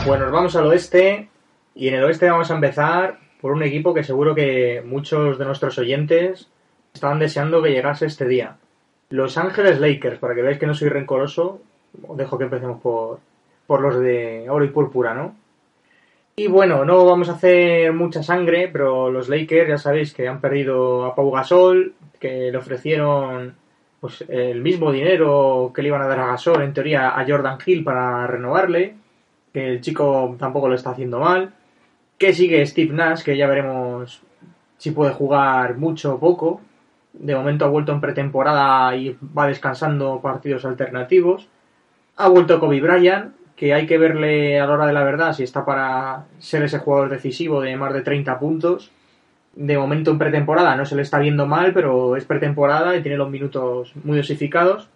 Bueno, nos vamos al oeste y en el oeste vamos a empezar por un equipo que seguro que muchos de nuestros oyentes estaban deseando que llegase este día. Los Ángeles Lakers, para que veáis que no soy rencoroso, os dejo que empecemos por, por los de oro y púrpura, ¿no? Y bueno, no vamos a hacer mucha sangre, pero los Lakers ya sabéis que han perdido a Pau Gasol, que le ofrecieron pues el mismo dinero que le iban a dar a Gasol, en teoría, a Jordan Hill para renovarle, que el chico tampoco lo está haciendo mal, que sigue Steve Nash, que ya veremos si puede jugar mucho o poco. De momento ha vuelto en pretemporada y va descansando partidos alternativos. Ha vuelto Kobe Bryant, que hay que verle a la hora de la verdad si está para ser ese jugador decisivo de más de 30 puntos. De momento en pretemporada no se le está viendo mal, pero es pretemporada y tiene los minutos muy dosificados.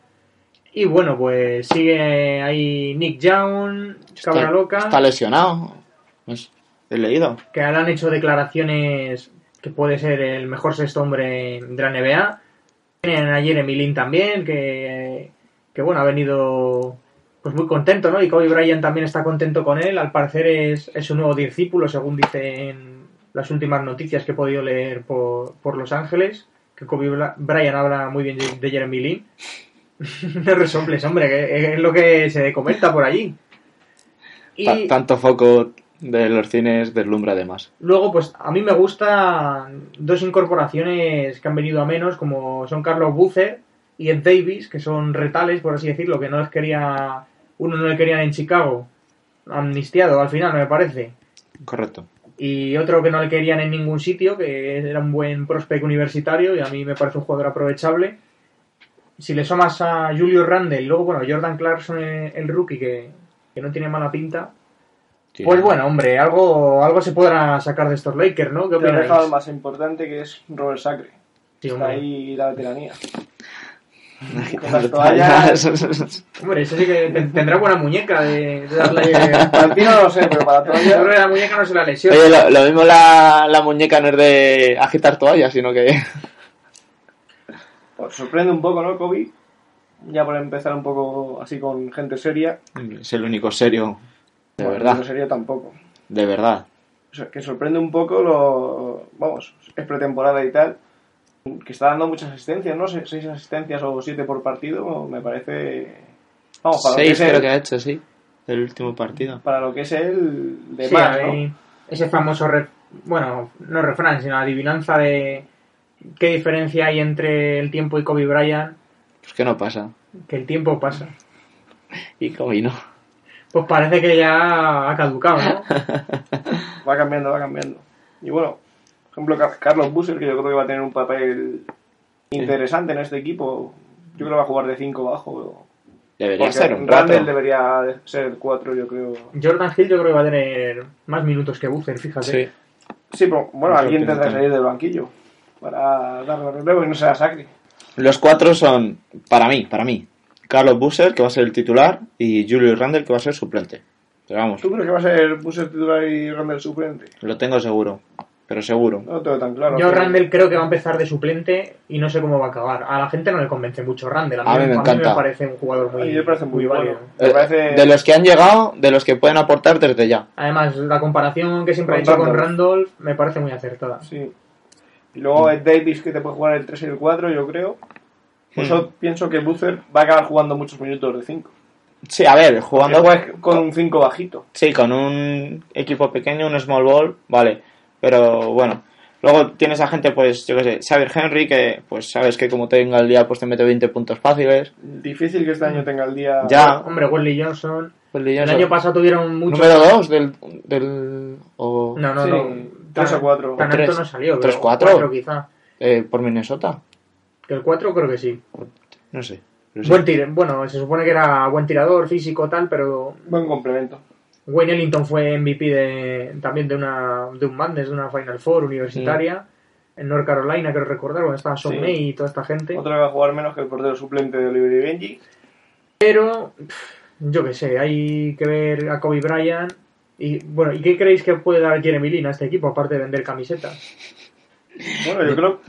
Y bueno, pues sigue ahí Nick Young, cabra
Está-
loca,
Está lesionado. Pues, he leído.
que han hecho declaraciones que puede ser el mejor sexto hombre de la NBA. Tienen a Jeremy Lin también, que, que bueno, ha venido pues muy contento, ¿no? Y Kobe Bryant también está contento con él. Al parecer es, es su nuevo discípulo, según dicen las últimas noticias que he podido leer por, por Los Ángeles. Que Kobe Bryant habla muy bien de- de Jeremy Lin. no resomples, hombre, que es lo que se comenta por allí. Y...
Ta- tanto foco de los cines deslumbra además.
Luego, pues a mí me gustan dos incorporaciones que han venido a menos, como son Carlos Bucer y Ed Davis, que son retales, por así decirlo, que no les quería, uno no le querían en Chicago, amnistiado al final, me parece,
Correcto.
y otro que no le querían en ningún sitio, que era un buen prospect universitario y a mí me parece un jugador aprovechable. Si le sumas a Julius Randle, luego, bueno, Jordan Clarkson, el, el rookie, que, que no tiene mala pinta,
Sí.
pues bueno, hombre, algo, algo se podrá sacar de estos Lakers, ¿no? ¿Qué
Te
opináis?
dejado más importante que es Robert Sacre.
Sí,
Está ahí la veteranía. Con
Las
las toallas.
toallas.
Hombre, eso sí que ten- tendrá buena muñeca de, de darle.
Para el tiro no lo sé, pero para la
Yo creo que la muñeca no se la lesiona.
Oye, lo, lo mismo la, la muñeca no es de agitar toallas, sino que...
Pues sorprende un poco, ¿no, Kobe? Ya por empezar un poco así con gente seria.
Es el único serio. De
Bueno,
verdad.
No seria tampoco.
De verdad.
O sea, que sorprende un poco lo. Vamos, es pretemporada y tal. Que está dando muchas asistencias, ¿no? Se- Seis asistencias o siete por partido, me parece. Vamos, para lo que
Seis
es
creo que ha hecho, sí. El último partido.
para lo que es él de
Sí,
más, ¿no?
Ese famoso. ref- Bueno, no refrán, sino adivinanza de. ¿Qué diferencia hay entre el tiempo y Kobe Bryant?
Pues que no pasa.
Que el tiempo pasa.
Y Kobe no.
Pues parece que ya ha caducado, ¿no?
Va cambiando, va cambiando. Y bueno, por ejemplo, Car- Carlos Busser, que yo creo que va a tener un papel interesante en este equipo. Yo creo que va a jugar de 5 bajo.
Debería
Porque
ser un cuatro.
debería de ser 4, yo creo.
Jordan Hill yo creo que va a tener más minutos que Boozer, fíjate.
Sí.
Sí, pero bueno, alguien tendrá que salir del banquillo para darle relevo y no sea Sacri.
Los cuatro son, para mí, para mí, Carlos Busser, que va a ser el titular, y Julius Randle, que va a ser suplente. Pero vamos,
¿Tú crees que va a ser Busser titular y Randall suplente?
lo tengo seguro. Pero seguro.
No lo tengo tan claro.
Yo
Pero-
Randall creo que va a empezar de suplente y no sé cómo va a acabar. A la gente no le convence mucho Randall.
A mí me encanta.
parece un jugador muy,
A mí me parece muy
válido.
bueno. Me
Eh,
parece-
De los que han llegado, de los que pueden aportar desde ya.
Además, la comparación que siempre ha
Con
hecho con
Randolph.
Randolph me parece muy acertada.
Sí. Y luego Ed Davis, que te puede jugar el 3 y el 4, yo creo. Por eso pienso que Boozer va a acabar jugando muchos minutos de 5.
Sí, a ver, jugando
con un 5 bajito.
Sí, con un equipo pequeño, un small ball, vale. Pero bueno, luego tienes a gente, pues, yo qué sé, Xavier Henry, que pues sabes que como tenga el día, pues te mete 20 puntos fáciles.
Difícil que este año tenga el día.
Ya.
Hombre, Wesley Johnson.
Wesley
El año pasado tuvieron mucho.
Número 2 del, del o,
No, no,
Sí,
no.
Tres o cuatro.
Tan
O tres.
alto no salió.
Tres,
pero
cuatro.
cuatro quizá.
eh, por Minnesota.
El 4 creo que sí.
No sé. sí.
Buen tir bueno, se supone que era buen tirador, físico, tal, pero
Buen complemento.
Wayne Ellington fue MVP de, también de una de un Madness, de una Final Four universitaria en North Carolina, creo recordar, cuando estaba Sean
Sí.
May y toda esta gente.
Otro que va a jugar menos que el portero suplente de Oliver y Benji.
Pero pff, yo qué sé, hay que ver a Kobe Bryant. Y bueno, ¿y qué creéis que puede dar Jeremy Lin a este equipo, aparte de vender camisetas?
Bueno, yo creo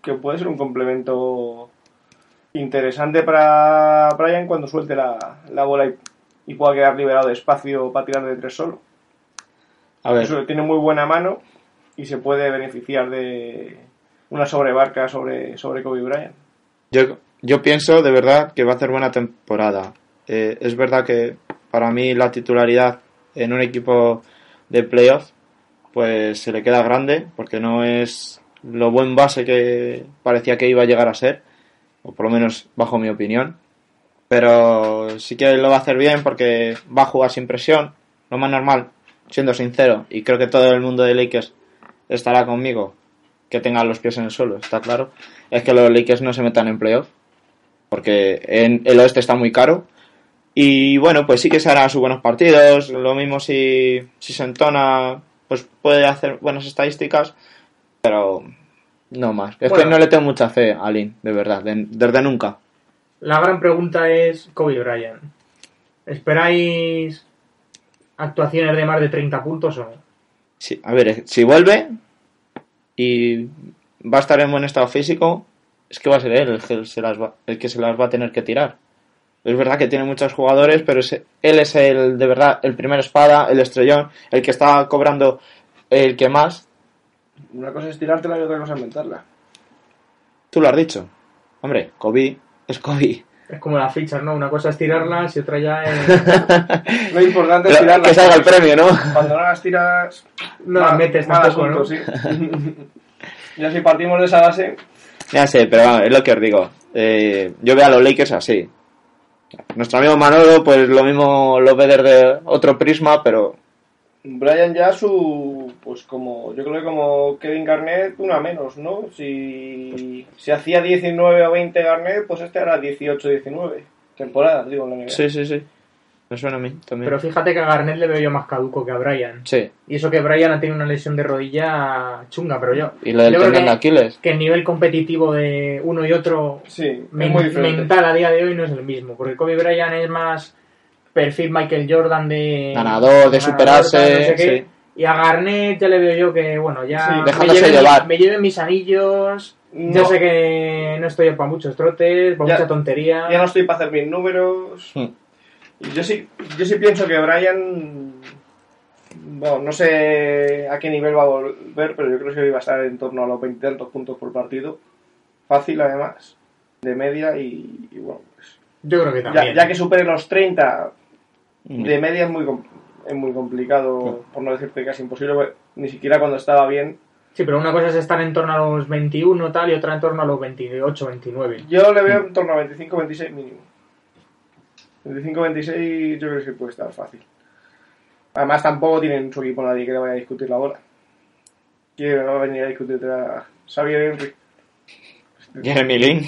que puede ser un complemento interesante para Brian cuando suelte la, la bola y, y pueda quedar liberado de espacio para tirar de tres solo.
A ver,
Eso tiene muy buena mano y se puede beneficiar de una sobrebarca sobre, sobre Kobe Bryant.
yo, yo pienso de verdad que va a hacer buena temporada. Eh, es verdad que para mí la titularidad en un equipo de playoff pues se le queda grande porque no es lo buen base que parecía que iba a llegar a ser, o por lo menos bajo mi opinión. Pero sí que lo va a hacer bien porque va a jugar sin presión, lo más normal, siendo sincero, y creo que todo el mundo de Lakers estará conmigo, que tenga los pies en el suelo, está claro, es que los Lakers no se metan en playoff, porque en el oeste está muy caro. Y bueno, pues sí que se hará sus buenos partidos, lo mismo si, si se entona, pues puede hacer buenas estadísticas, pero no más. Es
Bueno.
que no le tengo mucha fe a Lin, de verdad, de- desde nunca.
La gran pregunta es Kobe Bryant. ¿Esperáis actuaciones de más de 30 puntos o no?
Sí, a ver, si vuelve y va a estar en buen estado físico, es que va a ser él el que se las va, el que se las va a tener que tirar. Es verdad que tiene muchos jugadores, pero es- él es el de verdad el primer espada, el estrellón, el que está cobrando el que más.
Una cosa es tirártela y otra cosa es mentarla.
Tú lo has dicho. Hombre, Kobe es Kobe.
Es como las fichas, ¿no? Una cosa es tirarlas y otra ya es...
Lo importante es tirarlas.
que salga el premio, ¿no?
Cuando no las tiras,
No las metes
mal
tampoco,
asunto,
¿no?
sí. ya si partimos de esa base,
Ya sé, pero vamos, es lo que os digo. Eh, yo veo a los Lakers así. Nuestro amigo Manolo, pues lo mismo lo ve desde otro prisma, pero
Brian ya su, pues como, yo creo que como Kevin Garnett, una menos, ¿no? Si, si hacía 19 o 20 Garnett, pues este hará 18 19 temporadas, digo, en la NBA.
sí, sí, sí. Me suena a mí también.
Pero fíjate que a Garnett le veo yo más caduco que a Bryant.
Sí,
Y eso que Bryant ha tenido una lesión de rodilla chunga, pero yo...
y lo del tendón de Aquiles.
que el nivel competitivo de uno y otro
Sí,
men-
muy
mental a día de hoy no es el mismo. Porque Kobe Bryant es más perfil Michael Jordan de...
Ganador, de superarse,
tal, no sé qué.
sí.
Y a Garnett ya le veo yo que, bueno, ya
Sí,
me,
dejándose
lleven,
llevar.
me lleven mis anillos, ya
No.
sé que no estoy para muchos trotes, para
Ya-
mucha tontería.
Ya no estoy para hacer mis números.
Hmm.
Y yo sí, yo sí pienso que Brian, bueno, no sé a qué nivel va a volver, pero yo creo que va a estar en torno a los 20 tantos puntos por partido. Fácil, además, de media y, y bueno, pues,
Yo creo que
ya,
también.
ya que supere los 30
Mm.
de media es muy, com- es muy complicado, por no decirte casi imposible, porque ni siquiera cuando estaba bien.
Sí, pero una cosa es estar en torno a los 21 tal y otra en torno a los 28, 29.
Yo le veo en torno a 25-26 mínimo. 25-26 yo creo que sí puede estar fácil. Además tampoco tienen su equipo nadie que le vaya a discutir la bola. ¿Quién va a venir a discutirte a Xavier Henry?
Jeremy Lin.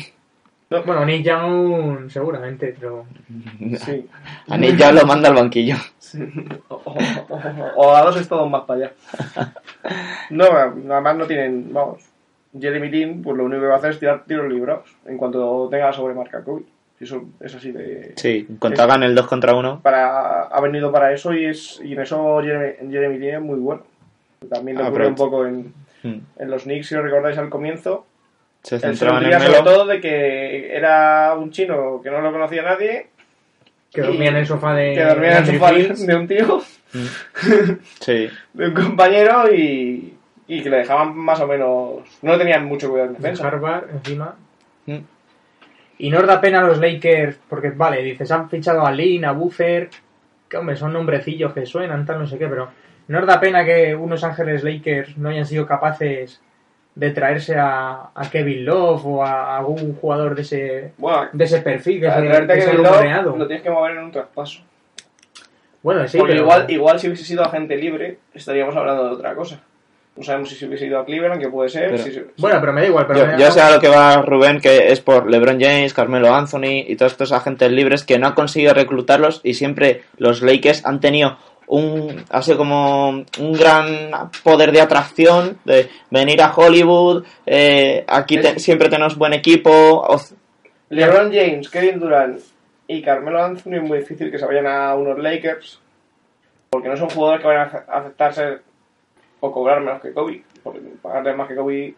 Bueno, Nick Young seguramente, pero...
Sí.
A Nick ya lo manda al banquillo.
O, o- o- o a dos estados más para allá. No, además no tienen, vamos. Jeremy Lin, pues lo único que va a hacer es tirar tiros librados en cuanto tenga la sobremarca Kobe. Eso es así de...
Sí, cuando hagan el 2 contra 1.
Para, ha venido para eso y, es, y en eso Jeremy, Jeremy Lin es muy bueno. También le
Ah,
ocurre un poco en,
mm,
en los Knicks, si os recordáis al comienzo.
Se centraban en
nutría sobre
Melo.
todo de que era un chino que no lo conocía nadie.
Que dormía en el sofá de
Que dormía en el sofá
Fields.
de un tío,
Sí,
de un compañero y, y que le dejaban más o menos... No le tenían mucho cuidado en
de
defensa.
Harvard encima.
Mm.
Y no os da pena a los Lakers, porque vale, dices, han fichado a Lin, a Buffer, que hombre, son nombrecillos que suenan, tal, no sé qué, pero ¿no os da pena que unos Ángeles Lakers no hayan sido capaces de traerse a, a Kevin Love o a algún jugador de ese,
Bueno,
de ese perfil, que se, que ha
Love lo tienes que mover en un traspaso.
Bueno, sí,
Porque
pero-
igual, igual si hubiese sido agente libre, estaríamos hablando de otra cosa. No sabemos si se hubiese ido a Cleveland, que puede ser.
Pero-
si se-
Bueno, pero me da igual. Pero
yo,
me da-
yo sé a lo que va Rubén, que es por LeBron James, Carmelo Anthony y todos estos agentes libres que no han conseguido reclutarlos y siempre los Lakers han tenido un ha sido como un gran poder de atracción de venir a Hollywood eh, aquí te- siempre tenemos buen equipo
LeBron James, Kevin Durant y Carmelo Anthony es muy difícil que se vayan a unos Lakers porque no son jugadores que vayan a aceptarse o cobrar menos que Kobe. Porque pagarle más que Kobe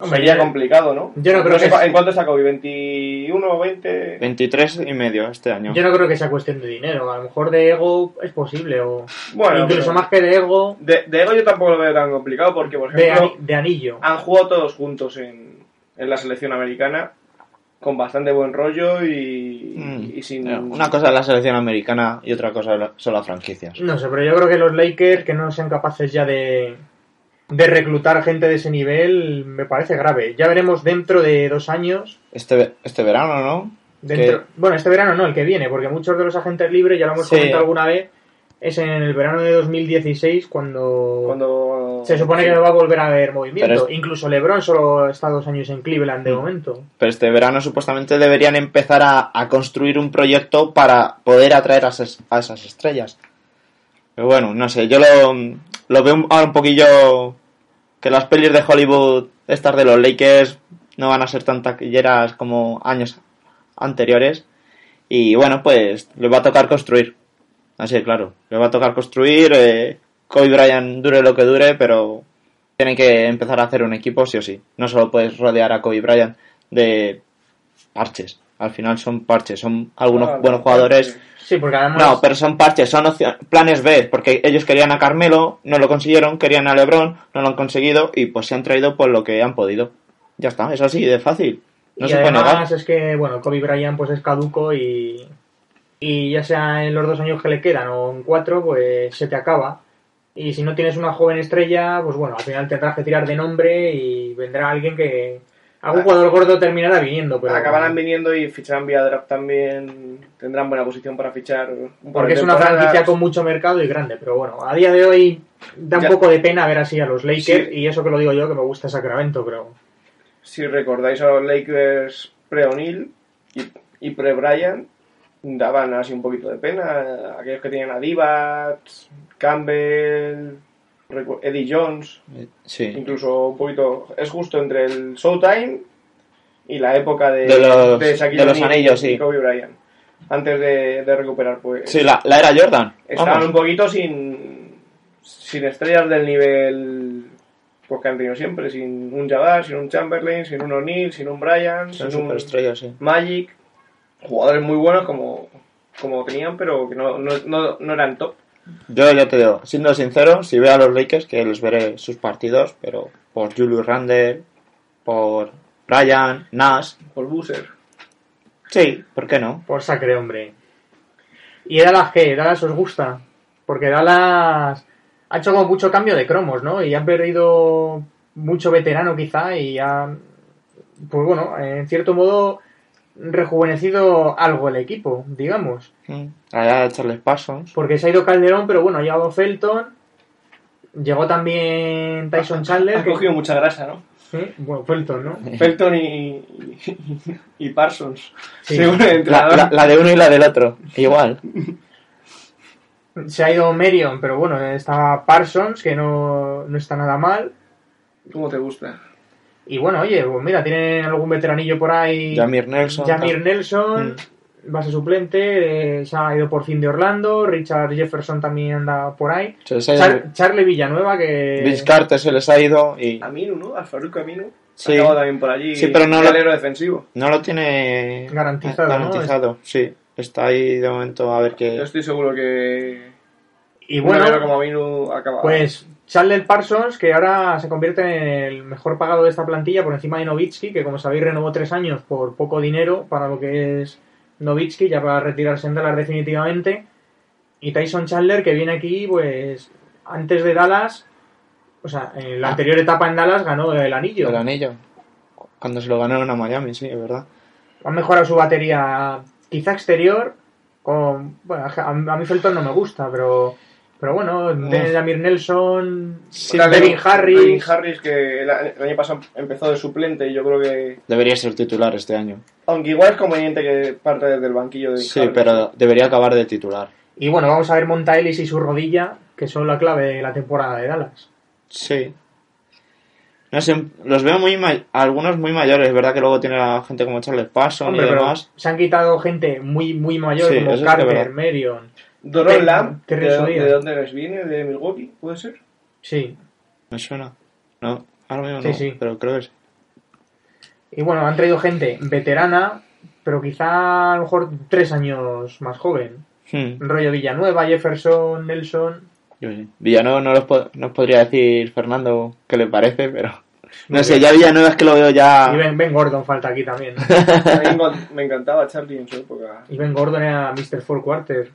Hombre,
sería
yo-
complicado, ¿no?
yo no creo
sé
que
¿En cuánto está Kobe? ¿21 20?
23 y medio este año
Yo no creo que sea cuestión de dinero. A lo mejor de ego es posible. O
Bueno,
incluso
pero-
más que de ego,
De, de ego yo tampoco lo veo tan complicado porque, por
de,
ejemplo,
ani- de anillo.
han jugado todos juntos en, en la selección americana con bastante buen rollo y,
Mm,
y sin...
una cosa es la selección americana y otra cosa la- son las franquicias
No sé, pero yo creo que los Lakers que no sean capaces ya de, de reclutar gente de ese nivel me parece grave. Ya veremos dentro de dos años.
este, este verano ¿no?
Dentro,
Que-
Bueno, este verano no, el que viene, porque muchos de los agentes libres, ya lo hemos
Sí.
comentado alguna vez, es en el verano de 2016 cuando,
Cuando...
se supone que no va a volver a haber movimiento.
Es-
Incluso LeBron solo está dos años en Cleveland de
Mm.
momento.
Pero este verano supuestamente deberían empezar a, a construir un proyecto para poder atraer a esas, a esas estrellas. Pero bueno, no sé, yo lo, lo veo un- ahora un poquillo que las pelis de Hollywood, estas de los Lakers, no van a ser tan taquilleras como años anteriores. Y bueno, pues les va a tocar construir. Así de claro, les va a tocar construir. Eh, Kobe Bryant dure lo que dure, pero tienen que empezar a hacer un equipo sí o sí. No solo puedes rodear a Kobe Bryant de parches. Al final son parches, son algunos
Ah,
buenos
no,
jugadores.
Sí, porque además...
No, pero son parches, son planes B, porque ellos querían a Carmelo, no lo consiguieron, querían a LeBron, no lo han conseguido y pues se han traído por lo que han podido. Ya está, es así de fácil. No
y
se puede negar.
además es que, bueno, Kobe Bryant pues es caduco y, y ya sea en los dos años que le quedan o en cuatro, pues se te acaba. Y si no tienes una joven estrella, pues bueno, al final tendrás que tirar de nombre y vendrá alguien que... Algún
Ah.
jugador gordo terminará viniendo, pero...
Acabarán viniendo y ficharán vía draft también. Tendrán buena posición para fichar. un
Porque es una franquicia con mucho mercado y grande, pero bueno, a día de hoy da un
Ya.
poco de pena ver así a los Lakers
Sí.
y eso que lo digo yo, que me gusta Sacramento, pero...
Si recordáis a los Lakers pre-O'Neill y, y pre-Bryant, daban así un poquito de pena. Aquellos que tenían a Divac, Campbell, Eddie Jones,
Sí.
incluso un poquito. Es justo entre el Showtime y la época de,
De los-
Shaquille
de los
O'Neal
anillos,
y
sí.
Kobe Bryant. Antes de, de recuperar, pues.
Sí, la, la era Jordan.
Estaban
Vamos.
un poquito sin, sin estrellas del nivel pues, que han tenido siempre, sin un Jabbar, sin un Chamberlain, sin un O'Neal, sin un Bryant,
Son
sin un. Magic, jugadores muy buenos como, como tenían, pero que no, no, no, no eran top.
Yo ya te digo, siendo sincero, si veo a los Lakers, que les veré sus partidos, pero por Julius Randle, por Brian, Nash,
Por Booser.
sí, ¿por qué no?
Por sacre, hombre. ¿Y Dallas qué? ¿Dallas os gusta? Porque Dallas ha hecho como mucho cambio de cromos, ¿no? Y han perdido mucho veterano quizá y han, pues bueno, en cierto modo rejuvenecido algo el equipo, digamos.
Mm, Allá Charles Parsons.
Porque se ha ido Calderón, pero bueno, ha llegado Felton, llegó también Tyson Chandler.
Han
que-
cogido mucha grasa, ¿no?
¿Sí? Bueno, Felton, ¿no?
Felton y, y, y Parsons.
Sí.
Según el
La, la- la de uno y la del otro, igual.
Se ha ido Merion, pero bueno, estaba Parsons, que no, no está nada mal.
¿Cómo te gusta?
Y bueno, oye, pues mira, tienen algún veteranillo por ahí.
Jamir Nelson.
Jamir Nelson, base suplente, eh, se ha ido por fin de Orlando. Richard Jefferson también anda por ahí.
Ha
Char- Charlie Villanueva, que.
Vince Carter se les ha ido y
Aminu, ¿no? Aminu.
Sí.
Acaba también por allí.
Sí, pero no lo-
defensivo.
no lo tiene
Garantizado, ¿no?
garantizado, sí. Está ahí de momento a ver
Yo
qué.
estoy seguro que.
Y bueno,
alero como Aminu acaba.
Pues Chandler Parsons, que ahora se convierte en el mejor pagado de esta plantilla por encima de Novitsky, que como sabéis renovó tres años por poco dinero para lo que es Novitsky, ya para retirarse en Dallas definitivamente. Y Tyson Chandler, que viene aquí, pues antes de Dallas, o sea, en la
Ah.
anterior etapa en Dallas ganó el anillo.
El anillo. Cuando se lo ganaron a Miami, sí, es verdad.
Han mejorado su batería, quizá exterior. Con, bueno, a, a mí Felton no me gusta, pero, pero bueno, tiene Jamir Nelson,
Sí,
Devin Harris.
Devin Harris, que el, año pasado empezó de suplente y yo creo que.
Debería ser titular este año.
Aunque igual es conveniente que parte desde el banquillo de
Sí, pero debería acabar de titular.
Y bueno, vamos a ver Monta Ellis y su rodilla, que son la clave de la temporada de Dallas.
Sí. No sé, los veo muy algunos muy mayores, ¿verdad? Que luego tiene a gente como Charles Parson
Hombre,
y
pero
demás.
se han quitado gente muy, muy mayor,
Sí,
como
es
Carter. Merion.
Doron Lamb, ¿de, de dónde les viene? ¿De Milwaukee? ¿Puede ser?
Sí.
Me suena. No, ahora mismo
Sí,
no,
sí.
pero creo que sí.
Y bueno, han traído gente veterana, pero quizá a lo mejor tres años más joven.
Hmm,
Rollo Villanueva, Jefferson, Nelson.
yo sí. Villanueva no los po- nos podría decir Fernando qué le parece, pero... No
Muy
sé,
bien.
ya Villanueva es que lo veo ya...
Y ben, Ben Gordon falta aquí también.
A mí me- me encantaba Charlie en su época.
y Ben Gordon era Mr. Four Quarter.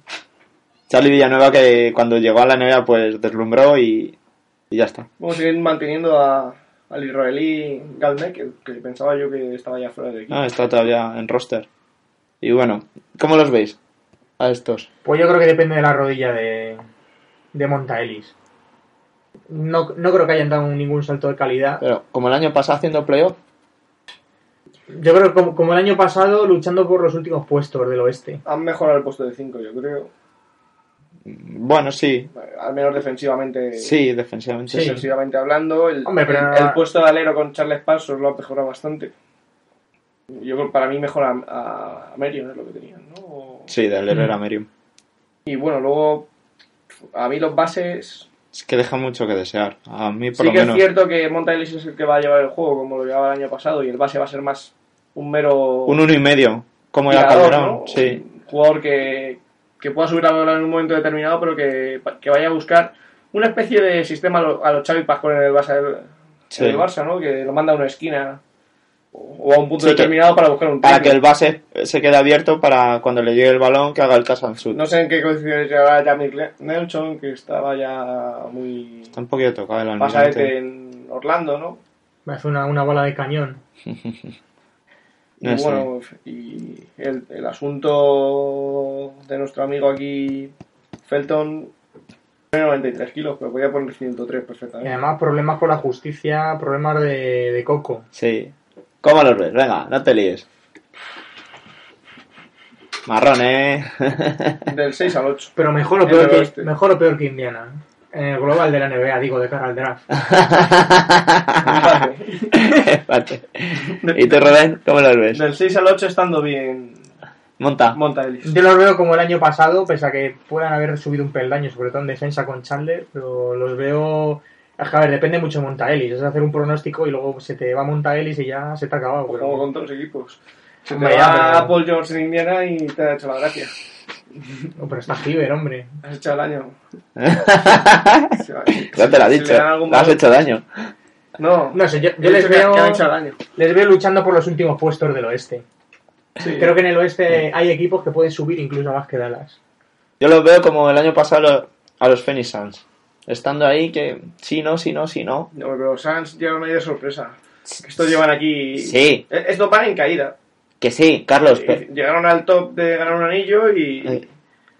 Charlie Villanueva que cuando llegó a la NBA pues deslumbró y, y ya está.
Vamos a seguir manteniendo a, al israelí Galnek, que, que pensaba yo que estaba ya fuera de equipo.
Ah, está todavía en roster. Y bueno, ¿cómo los veis a estos?
Pues yo creo que depende de la rodilla de, de Monta Ellis. No, no creo que hayan dado ningún salto de calidad.
Pero como el año pasado haciendo playoff,
Yo creo que como, como el año pasado, luchando por los últimos puestos del oeste.
Han mejorado el puesto de 5, yo creo.
Bueno, sí,
Al menos defensivamente.
sí, defensivamente
Sí.
Defensivamente hablando, el,
Hombre, pero-
el, el puesto de alero con Charles Parsons lo ha mejorado bastante. Yo creo que para mí mejora a, a Merion, es lo que tenían, ¿no? O-
Sí, del héroe era Merium.
Y bueno, luego, a mí los bases.
Es que deja mucho que desear. A mí por
Sí
lo
que
menos.
es cierto que Monta Ellis es el que va a llevar el juego, como lo llevaba el año pasado, y el base va a ser más un mero.
Un uno y medio, como era Calderón.
¿no?
Sí,
Un jugador que, que pueda subir la bola en un momento determinado, pero que, que vaya a buscar una especie de sistema a lo- a los Xavi Pascual en el Barça, del-
Sí.
en el Barça, ¿no? Que lo manda a una esquina o a un punto
Sí, que-
determinado para buscar un
para
triple.
que el base se quede abierto para cuando le llegue el balón que haga el caso al sur.
No sé en qué condiciones llegará Jamie Nelson, que estaba ya muy
Está un poquito tocado el almirante.
en Orlando, ¿no?
Me hace una, una bola de cañón.
Y bueno, y el, el asunto de nuestro amigo aquí, Felton, tiene 93 kilos, pero podía poner 103
Y
perfectamente.
además problemas con la justicia, problemas de, de coco.
Sí. ¿Cómo los ves? Venga, no te líes. Marrón, ¿eh?
Del 6 al 8.
Pero mejor o peor, que,
oeste.
mejor o peor que Indiana. En el global de la NBA, digo, de cara al draft.
¿Y tú, Rubén? ¿Cómo los ves?
Del 6 al 8 estando bien
Monta.
Monta Ellis.
Yo los veo como el año pasado, pese a que puedan haber subido un peldaño, sobre todo en defensa con Chandler, pero los veo... Es que, a ver, depende mucho de Montaelis. Es hacer un pronóstico y luego se te va Montaelis y ya se te ha acabado.
Como con todos los equipos. Se te
Hombre,
va
pero-
Paul George en Indiana y te ha hecho la gracia.
Oh, pero está Giver, hombre.
Has hecho el año.
Ya te lo ha
Si
dicho.
le
Le has hecho daño.
No,
No sé, yo, les, veo, les veo luchando por los últimos puestos del oeste.
Sí.
Creo que en el oeste hay equipos que pueden subir incluso más que Dallas.
Yo los veo como el año pasado a los Phoenix Suns. Estando ahí que sí, no, sí, no, sí, no.
No, pero Sans llegaron ahí de sorpresa. Estos llevan aquí.
Sí.
Eh, Estos van en caída.
Que sí, Carlos. pe-
Y Llegaron al top de ganar un anillo y.
eh,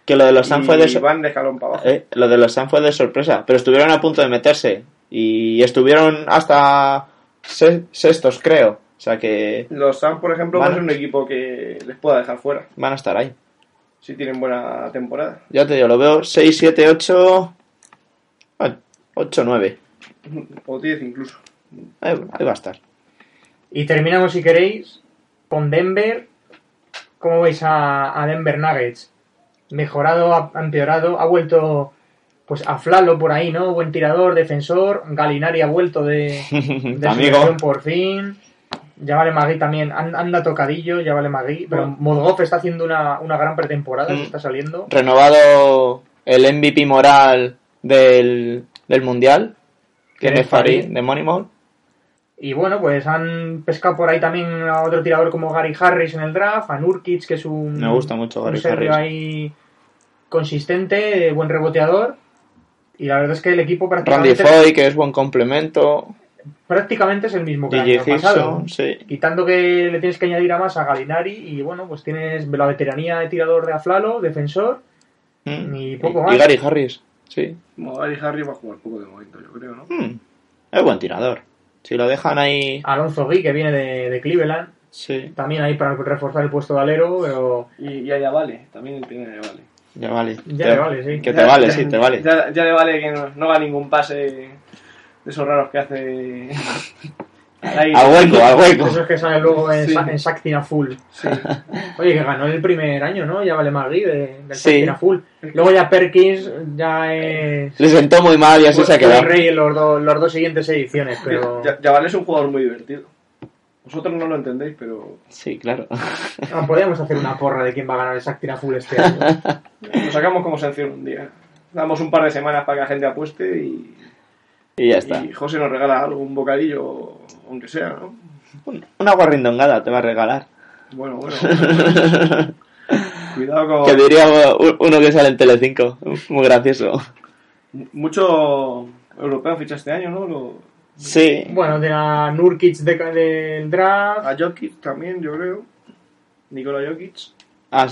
que lo de los Suns fue de, so-
van de escalón para abajo.
eh, lo de los Suns fue de sorpresa. Pero estuvieron a punto de meterse. Y estuvieron hasta se- sextos, creo. O sea que
Los Suns, por ejemplo,
Van-
van a ser un equipo que les pueda dejar fuera.
van a estar ahí.
Si tienen buena temporada.
Ya te digo, lo veo 6, 7, 8. 8, 9.
O 10 incluso.
Ahí, ahí va a estar.
Y terminamos, si queréis, con Denver. ¿Cómo veis a, a Denver Nuggets? Mejorado, ha ha empeorado, ha vuelto pues a Flalo por ahí, ¿no? Buen tirador, defensor. Galinari ha vuelto de, de su por fin. Ya vale Magui también, an- anda tocadillo, ya vale Magui. Pero Modgov está haciendo una, una gran pretemporada,
Mm.
se está saliendo.
Renovado el MVP moral del, del Mundial, que es.
Farid,
de Moneyball.
Y bueno, pues han pescado por ahí también a otro tirador como Gary Harris en el draft, a Nurkic, que es un,
Me gusta mucho
un
Gary Harris.
ahí consistente, buen reboteador. Y la verdad es que el equipo
Randy
prácticamente,
Foy, que es buen complemento.
prácticamente es el mismo que el
DJ
año pasado.
Sí.
Quitando que le tienes que añadir a más a Galinari y bueno, pues tienes la veteranía de tirador de Aflalo, defensor.
Mm.
Y poco
y
más.
Gary Harris, sí.
Gary Harry va a jugar poco de momento, yo creo, ¿no?
Mm. Es buen tirador. Si lo dejan ahí,
Alonso Gui, que viene de, de Cleveland,
sí,
también ahí para reforzar el puesto de alero, pero
Y ya ya vale, también el tiene ya vale.
ya vale.
Ya
Te-
le vale, sí.
Que
Ya-
te vale,
ya-
sí, te vale.
Ya, ya le vale que no, no haga ningún pase de esos raros que hace.
A hueco, a hueco.
eso es que sale luego en,
Sí.
Sa- en Sactina Full.
Sí.
Oye, que ganó el primer año, ¿no? Ya vale Magui de, del
Sí.
Sactina Full. Luego ya Perkins ya es...
Le sentó muy mal y así se ha quedado.
el rey en los, dos- los dos siguientes ediciones, pero...
Ya, ya vale es un jugador muy divertido. Vosotros no lo entendéis, pero
Sí, claro.
Ah, podríamos hacer una porra de quién va a ganar el Sactina Full este año.
lo sacamos como sanción un día. Damos un par de semanas para que la gente apueste y,
Y ya está.
y José nos regala algo, un bocadillo, aunque sea, ¿no?
Una guarrindongada te va a regalar.
Bueno, bueno. Cuidado con.
Que diría uno que sale en Telecinco. Muy gracioso.
Mucho europeo ficha este año, ¿no? Lo-
Sí.
bueno, de la Nurkic de- del draft.
A Jokic también, yo creo. Nikola Jokic.
Ah,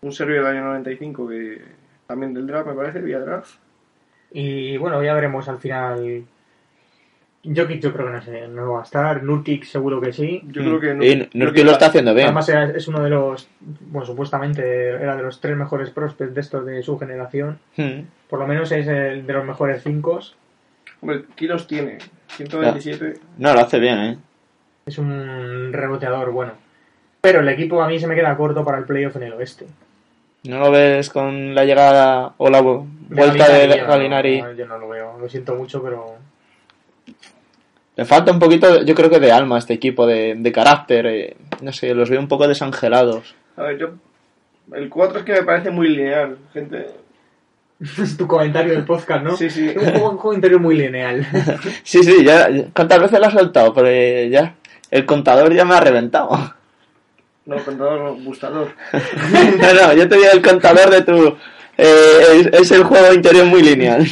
Un serbio del año 95 que también del draft, me parece, vía draft.
Y bueno, ya veremos al final. Jokic yo creo que no sé, no va a estar. Nurkic seguro que sí.
Yo creo que...
Mm. y Nurkic lo está haciendo bien.
Además era- es uno de los, bueno, supuestamente era de los tres mejores prospects de estos de su generación.
Mm.
Por lo menos es el de los mejores cinco.
Hombre, kilos tiene. 127.
No, lo hace bien, ¿eh?
Es un reboteador bueno. Pero el equipo a mí se me queda corto para el playoff en el oeste.
¿No lo ves con la llegada o la
De
vuelta de Galinari?
no, yo no lo veo, lo siento mucho, pero
Le falta un poquito, yo creo que de alma a este equipo, de, de carácter. eh, no sé, los veo un poco desangelados.
A ver, yo... El 4 es que me parece muy lineal, gente.
es tu comentario del podcast, ¿no?
Sí, sí.
Un juego, un juego interior muy lineal.
Sí, sí, ya. ya- ¿Cuántas veces lo has soltado? Porque ya. El contador ya me ha reventado.
No, contador, no, gustador.
no, no, yo te digo el contador de tu. eh, es, es el juego interior muy lineal.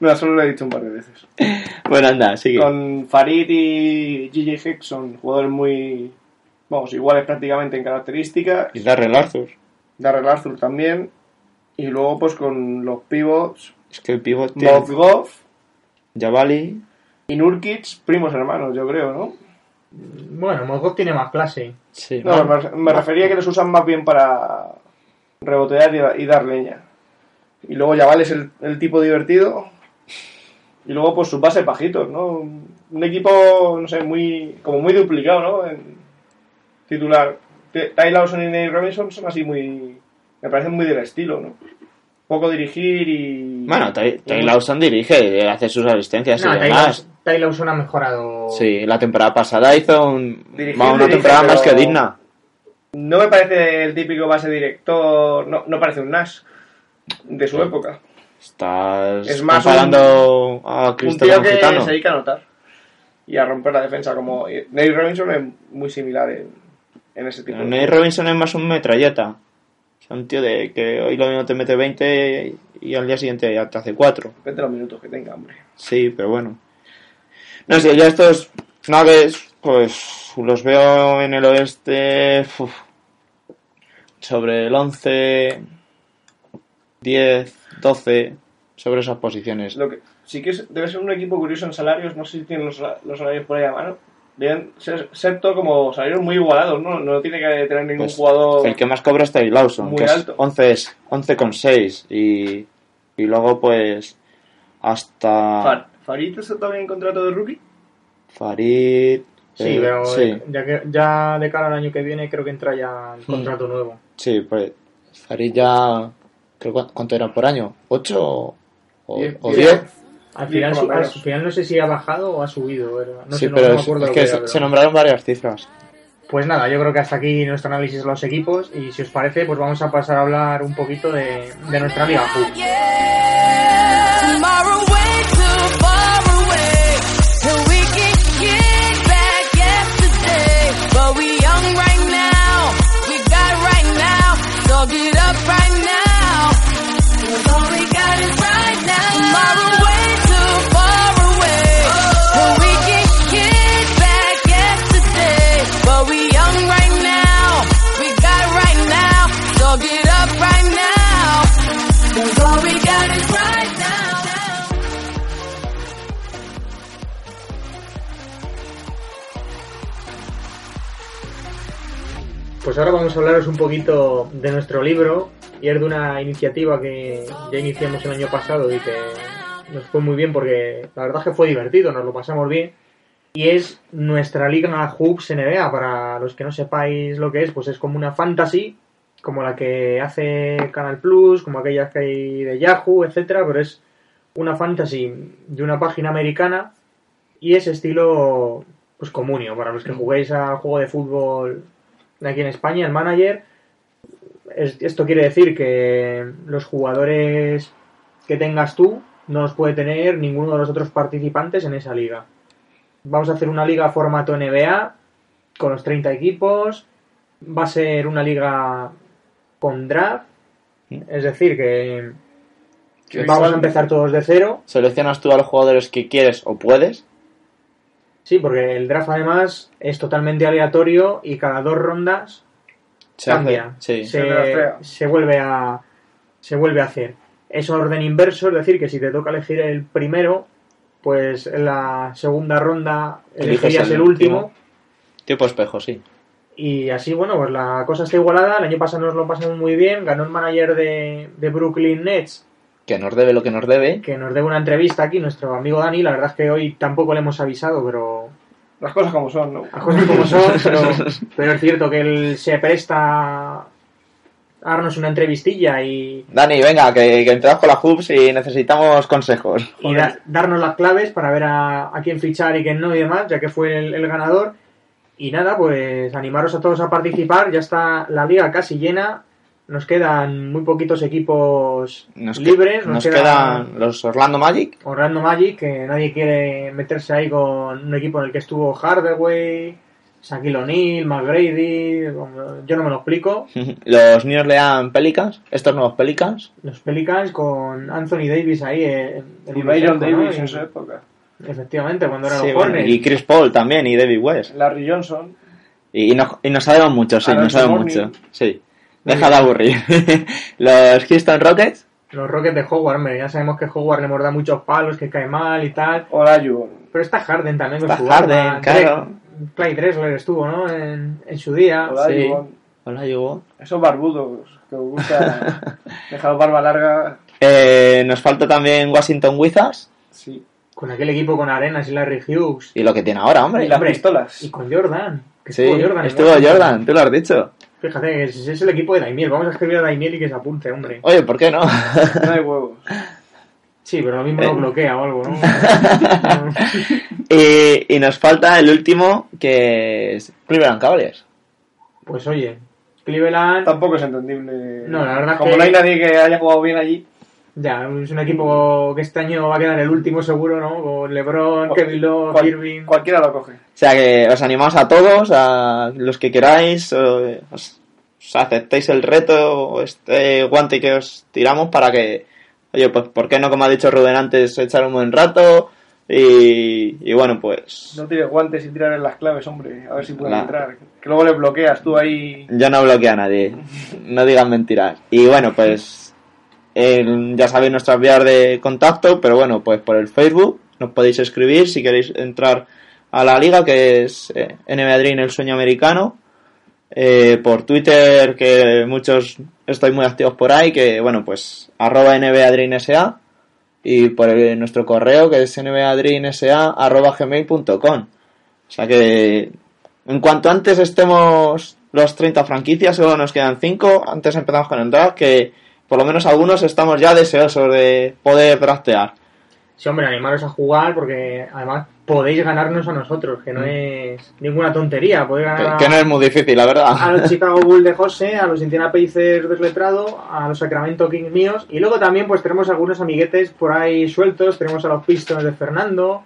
No, solo lo he dicho un par de veces.
Bueno, anda, sigue.
Con Farid y Gigi Hicks son jugadores muy... Vamos, iguales prácticamente en características.
Y Darrell Arthur.
Darrell Arthur también. Y luego pues con los pivots,
Es que el pivote.
Movgov
Javali.
y Nurkic, primos hermanos, yo creo, ¿no?
bueno, Mozgov tiene más clase.
Sí.
No, me, me refería a que los usan más bien para rebotear y, y dar leña. Y luego Yaval es el, el tipo divertido. Y luego pues sus bases bajitos, ¿no? Un equipo, no sé, muy como muy duplicado, ¿no? En titular. Ty Lawson y Nate Robinson son así muy... Me parecen muy del estilo, ¿no? Poco dirigir y...
Bueno, Ty, Ty
y-
Lawson dirige, hace sus asistencias
No,
y demás.
Lawson- Ty Lawson ha mejorado.
Sí, la temporada pasada hizo un,
Dirigir,
va, una
dirige,
temporada más que digna.
No me parece el típico base director... No, no parece un Nash de su época.
Estás
Es más
comparando a
Un
Cristóbal
tío que
Gitano.
se dedica a anotar y a romper la defensa como Nate Robinson es muy similar en, en ese tipo
Nate Robinson es más un metralleta. Es un tío de que hoy lo mismo te mete 20 y al día siguiente ya te hace 4.
Depende de los minutos que tenga, hombre.
Sí, pero bueno. No sé, ya estos naves, pues los veo en el oeste uf, sobre el 11, 10, 12, sobre esas posiciones.
Lo que sí que es- debe ser un equipo curioso en salarios, no sé si tienen los, los salarios por ahí a mano. Deben ser, ser todo como salarios muy igualados, ¿no? No tiene que tener ningún
Pues,
jugador...
El que más cobra es Ty Lawson,
Muy
que
alto.
es 11, es 11,6 y, y luego pues hasta
Far- ¿Farid está también en contrato de rookie?
Farid
Sí,
Eh,
pero
sí.
Ya, que, ya de cara al año que viene creo que entra ya el contrato nuevo.
Sí, pues estaría. Creo, ¿cu- ¿Cuánto era por año? ¿8 o, o,
Diez,
o
diez.
10?
Al final, su- al no sé si ha bajado o ha subido. era- No
sí,
sé, no-
pero
no me
es,
acuerdo
es que
era,
se,
pero-
se nombraron varias cifras.
Pues nada, yo creo que hasta aquí nuestro análisis de los equipos y si os parece, pues vamos a pasar a hablar un poquito de, de nuestra liga. Pues ahora vamos a hablaros un poquito de nuestro libro y es de una iniciativa que ya iniciamos el año pasado y que nos fue muy bien porque la verdad es que fue divertido, nos lo pasamos bien. Y es nuestra liga Hoops NBA. Para los que no sepáis lo que es, pues es como una fantasy, como la que hace Canal Plus, como aquellas que hay de Yahoo, etcétera, pero es una fantasy de una página americana y es estilo pues comunio. Para los que juguéis al juego de fútbol aquí en España, el manager, es- esto quiere decir que los jugadores que tengas tú no los puede tener ninguno de los otros participantes en esa liga. Vamos a hacer una liga formato NBA con los 30 equipos. Va a ser una liga con draft. Es decir, que vamos a empezar todos de cero.
Seleccionas tú a los jugadores que quieres o puedes.
Sí, porque el draft además es totalmente aleatorio y cada dos rondas
Se
cambia.
hace- sí.
Se,
Se draftea.
se vuelve a se vuelve a hacer. Es orden inverso, es decir, que si te toca elegir el primero, pues en la segunda ronda elegirías
el
el, último.
último. Tipo espejo, sí.
Y así, bueno, pues la cosa está igualada. El año pasado nos lo pasamos muy bien. Ganó el manager de, de Brooklyn Nets,
Que nos debe lo que nos debe.
que nos debe una entrevista aquí, nuestro amigo Dani. La verdad es que hoy tampoco le hemos avisado, pero
Las cosas como son, ¿no?
las cosas como son. pero, pero es cierto que él se presta a darnos una entrevistilla y,
Dani, venga, que, que entramos con la hoops y necesitamos consejos.
y da- darnos las claves para ver a, a quién fichar y quién no y demás, ya que fue el, el ganador. Y nada, pues animaros a todos a participar. Ya está la liga casi llena. Nos quedan muy poquitos equipos
Nos,
libres.
nos quedan los Orlando Magic.
Orlando Magic, que nadie quiere meterse ahí con un equipo en el que estuvo Hardaway, Shaquille O'Neal, McGrady. Yo no me lo explico.
Los New Orleans Pelicans. Estos nuevos Pelicans.
Los Pelicans con Anthony Davis ahí. En, en
Y Byron
¿no?
Davis en su época.
Efectivamente, cuando eran
Sí,
los
bueno,
Hornets.
y Chris Paul también, y David West.
Larry Johnson.
Y, y nos, y nos sabemos mucho, sí,
Aaron
nos sabemos
Morning.
mucho. Sí. Deja de aburrir. los Houston Rockets.
Los Rockets de Howard, hombre, ya sabemos que Howard le morda muchos palos, que cae mal y tal.
Olajuwon.
Pero está Harden también con
Está
su
Harden,
arma.
claro.
Clyde Drexler estuvo, ¿no? En, en su día.
Olajuwon.
Hola, Hugo.
Esos barbudos que os gusta dejar barba larga.
Eh, nos falta también Washington Wizards.
Sí.
Con aquel equipo con Arenas y Larry Hughes.
Y lo que tiene ahora, hombre.
Y las
hombre,
pistolas.
Y con Jordan. Que
Sí,
estuvo Jordan.
estuvo. Jordan, tú lo has dicho.
Fíjate, que ese es el equipo de Daimiel. Vamos a escribir a Daimiel y que se apunte, hombre.
Oye, ¿por qué no?
No hay huevos.
Sí, pero lo mismo
Eh.
lo bloquea o algo, ¿no?
y, y nos falta el último, que es Cleveland Cavaliers.
pues oye, Cleveland.
Tampoco es entendible.
No, la verdad
Como
que-
no hay nadie que haya jugado bien allí.
Ya, es un equipo que este año va a quedar el último seguro, ¿no? Con LeBron, Kevin Love,
cual-
Irving.
Cualquiera lo coge.
O sea que os animamos a todos, a los que queráis, o- os, os aceptéis el reto, o este guante que os tiramos para que, oye, pues, ¿por qué no, como ha dicho Rubén antes, echar un buen rato? Y, y bueno, pues
No tires guantes y tirar en las claves, hombre. A ver si pueden
La-
entrar. Que luego le bloqueas tú ahí.
yo no bloqueo a nadie, no digan mentiras. Y bueno, pues el- ya sabéis nuestras vías de contacto, pero bueno, pues por el Facebook nos podéis escribir si queréis entrar a la liga, que es eh, NBA Dream, el sueño americano. Eh, por Twitter, que muchos estoy muy activos por ahí, que bueno, pues arroba NBA Dream SA. Y por el- nuestro correo, que es nbadreamsa arroba gmail.com. O sea que en cuanto antes estemos los 30 franquicias, solo nos quedan 5. Antes empezamos con el draft, que por lo menos algunos estamos ya deseosos de poder draftear.
Sí, hombre, animaros a jugar porque además podéis ganarnos a nosotros, que no es ninguna tontería.
Que,
ganar a-
que no es muy difícil, la
a
verdad.
los Chicago Bulls de José, a los Indiana Pacers desletrado, a los Sacramento Kings míos y luego también pues tenemos algunos amiguetes por ahí sueltos, tenemos a los Pistons de Fernando,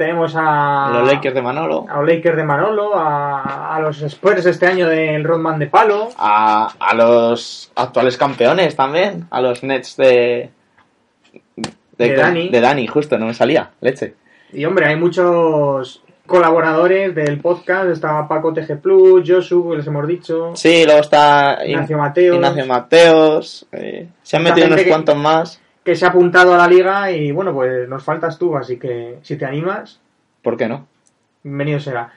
tenemos a
Los Lakers de Manolo.
a los Lakers de Manolo, a, a los Spurs este año del Rodman de Palo,
A, a los actuales campeones también. A los Nets de.
De Dani.
De Dani, justo, no me salía. Leche.
y hombre, hay muchos colaboradores del podcast, está Paco TG Plus, Josu, les hemos dicho,
Sí, luego está
Ignacio Mateos.
Ignacio Mateos. eh, se han metido unos
que-
cuantos más.
Que se ha apuntado a la liga y bueno, pues nos faltas tú, así que si te animas,
¿Por qué no?
bienvenido será.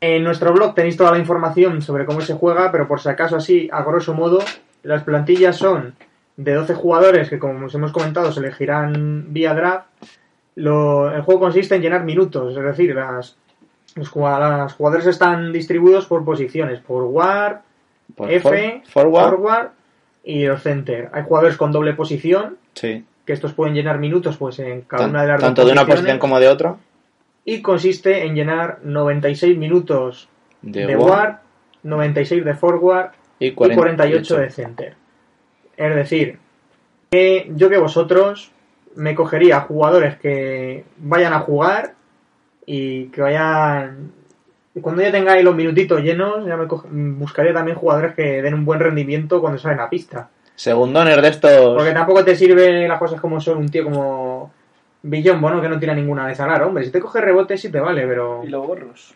En nuestro blog tenéis toda la información sobre cómo se juega, pero por si acaso así, a grosso modo, las plantillas son de 12 jugadores que como os hemos comentado se elegirán vía draft. Lo- el juego consiste en llenar minutos, es decir, las, los jugad- los jugadores están distribuidos por posiciones, por guard,
Por
F,
Pues for- forward.
forward y los center. Hay jugadores con doble posición,
Sí.
que estos pueden llenar minutos pues en cada
Tan-
una de las
tanto
dos
de una posición como de otra.
y consiste en llenar 96 minutos
De,
de,
guard
guard, 96 de forward
y
y
48,
48 de center. Es decir, que yo que vosotros me cogería jugadores que vayan a jugar y que vayan... y Cuando ya tengáis los minutitos llenos, ya me buscaría también jugadores que den un buen rendimiento cuando salen a pista.
Segundones de estos.
Porque tampoco te sirve las cosas como son un tío como Billombo, ¿no? Que no tira ninguna de salar. Hombre, si te coge rebote sí te vale, pero...
Y los gorros.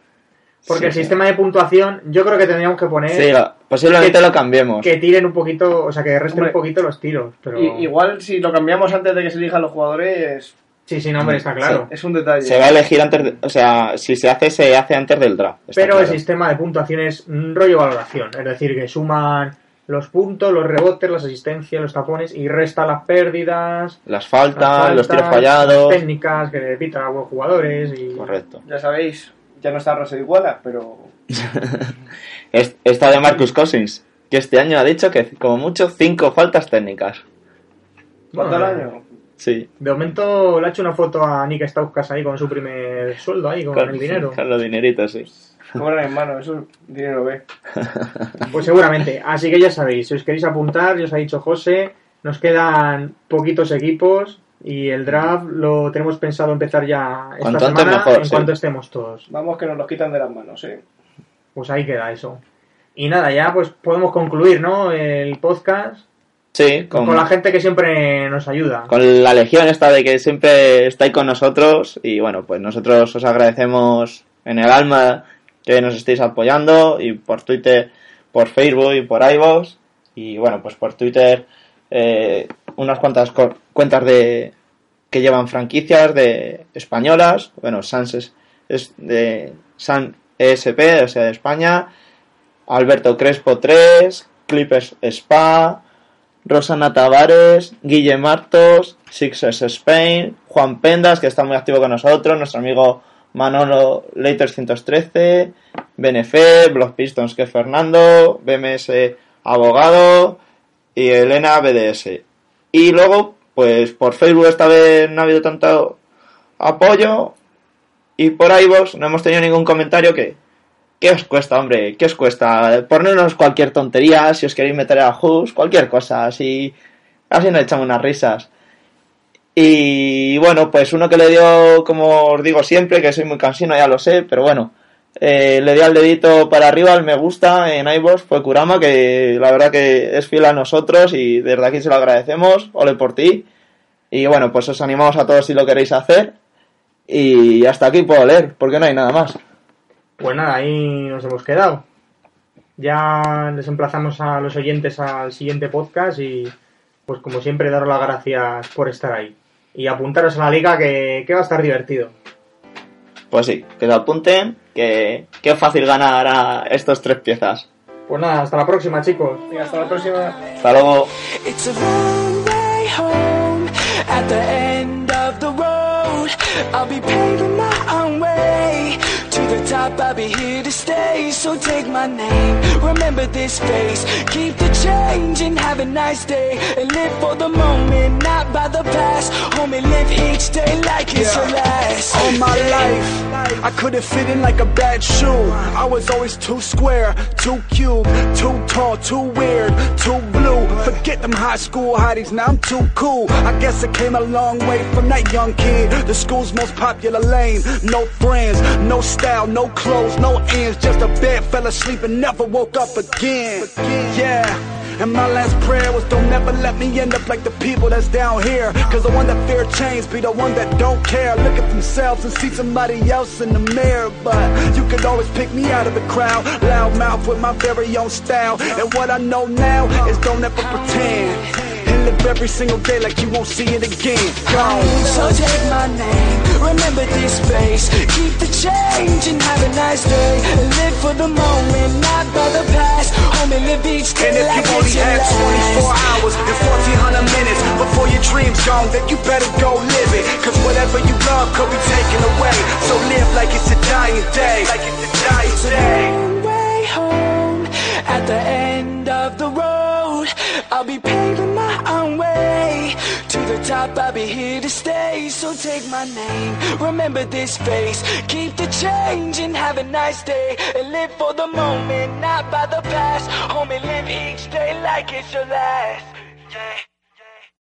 Porque
Sí,
el
sí.
sistema de puntuación, yo creo que tendríamos que poner
Sí, lo- posiblemente
que-
lo cambiemos.
que tiren un poquito, o sea, que resten
Hombre,
un poquito los tiros. Pero...
Y- igual si lo cambiamos antes de que se elijan los jugadores,
Sí, sí, no, hombre, está claro.
es un detalle.
Se va a elegir antes, de- o sea, si se hace, se hace antes del draft. está
Pero el sistema de puntuación es un rollo valoración. Es decir, que suman los puntos, los rebotes, las asistencias, los tapones y resta las pérdidas,
Las faltas,
las
los tiros fallados.
las técnicas que le pitan a buenos jugadores y...
Correcto.
Ya sabéis, ya no está Rose Iguala, pero
Es- Esta de Marcus Cousins, que este año ha dicho que como mucho cinco faltas técnicas.
¿cuánto al año?
Sí.
De momento le ha hecho una foto a Nick Stauskas ahí con su primer sueldo ahí, con, el dinero.
Con los dineritos, sí.
Cobran en mano, eso es dinero B.
Pues seguramente. Así que ya sabéis, si os queréis apuntar, ya os ha dicho José, nos quedan poquitos equipos y el draft lo tenemos pensado empezar ya esta
Cuanto antes
semana
mejor,
en
sí.
cuanto estemos todos.
Vamos que nos los quitan de las manos, ¿eh?
Pues ahí queda eso. Y nada, ya pues podemos concluir, ¿no? El podcast
Sí,
con,
con,
la gente que siempre nos ayuda.
con la legión esta de que siempre estáis con nosotros y bueno, pues nosotros os agradecemos en el alma que nos estéis apoyando y por Twitter, por Facebook y por iVoox y bueno, pues por Twitter eh, unas cuantas cuentas de que llevan franquicias de españolas, bueno, Sans es, es de San ESP, o sea, de España, Alberto Crespo 3, Clippers Spa, Rosana Tavares, Guille Martos, Sixers Spain, Juan Pendas, que está muy activo con nosotros, nuestro amigo Manolo Later 113, BNF, Block Pistons, que es Fernando, BMS Abogado y Elena BDS. Y luego, pues por Facebook esta vez no ha habido tanto apoyo y por iVoox no hemos tenido ningún comentario que... ¿Qué os cuesta, hombre? ¿Qué os cuesta? Ponernos cualquier tontería, si os queréis meter a Hus, cualquier cosa, así, así nos echamos unas risas. Y bueno, pues uno que le dio, como os digo siempre, que soy muy cansino, ya lo sé, pero bueno, eh, le dio al dedito para arriba, al me gusta en iVoox, fue Kurama, que la verdad que es fiel a nosotros y desde aquí se lo agradecemos, ole por ti. Y bueno, pues os animamos a todos si lo queréis hacer. Y hasta aquí puedo leer, porque no hay nada más.
Pues nada, ahí nos hemos quedado. Ya les emplazamos a los oyentes al siguiente podcast y pues como siempre daros las gracias por estar ahí. Y apuntaros a la liga que, que va a estar divertido.
Pues sí, que se apunten, que, que es fácil ganar a estos tres piezas.
Pues nada, hasta la próxima chicos.
Venga, hasta la próxima.
Hasta luego.
It's a long way home at the end of the road. I'll be paving my own way to
the top, I'll be here to stay. So take my name, remember this face. Keep the change and have a nice day. And live for the moment, not by the past. Homie, live each day like it's your last.
All my life, I couldn't fit in like a bad shoe. I was always too square, too cute, too tall, too weird, too blue. Forget them high school hotties, now I'm too cool. I guess I came a long way from that young kid. The school's most popular lane. No friends, no style, no clothes, no ends. Just a bed, fell asleep and never woke up again. Yeah. And my last prayer was don't ever let me end up like the people that's down here. Cause the one that fear change be the one that don't care. Look at themselves and see somebody else in the mirror. But you could always pick me out of the crowd. Loud mouth with my very own style. And what I know now is don't ever pretend. And live every single day like you won't see it again. Gone.
So take my name, remember this face. Keep the change and have a nice day. Live for the moment, not by the past. Homie, live each day
And if
like
you only had 24
last.
hours and 1400 minutes before your dream's gone, then you better go live it. Cause whatever you love could be taken away. So live like it's a dying day. Like it's a dying day.
Way home, at the end of the road, I'll be paving my own way. To the top, I'll be here to stay. So take my name, remember this face. Keep the change and have a nice day. And live for the moment, not by the past. Homie, live each day like it's your last. Yeah.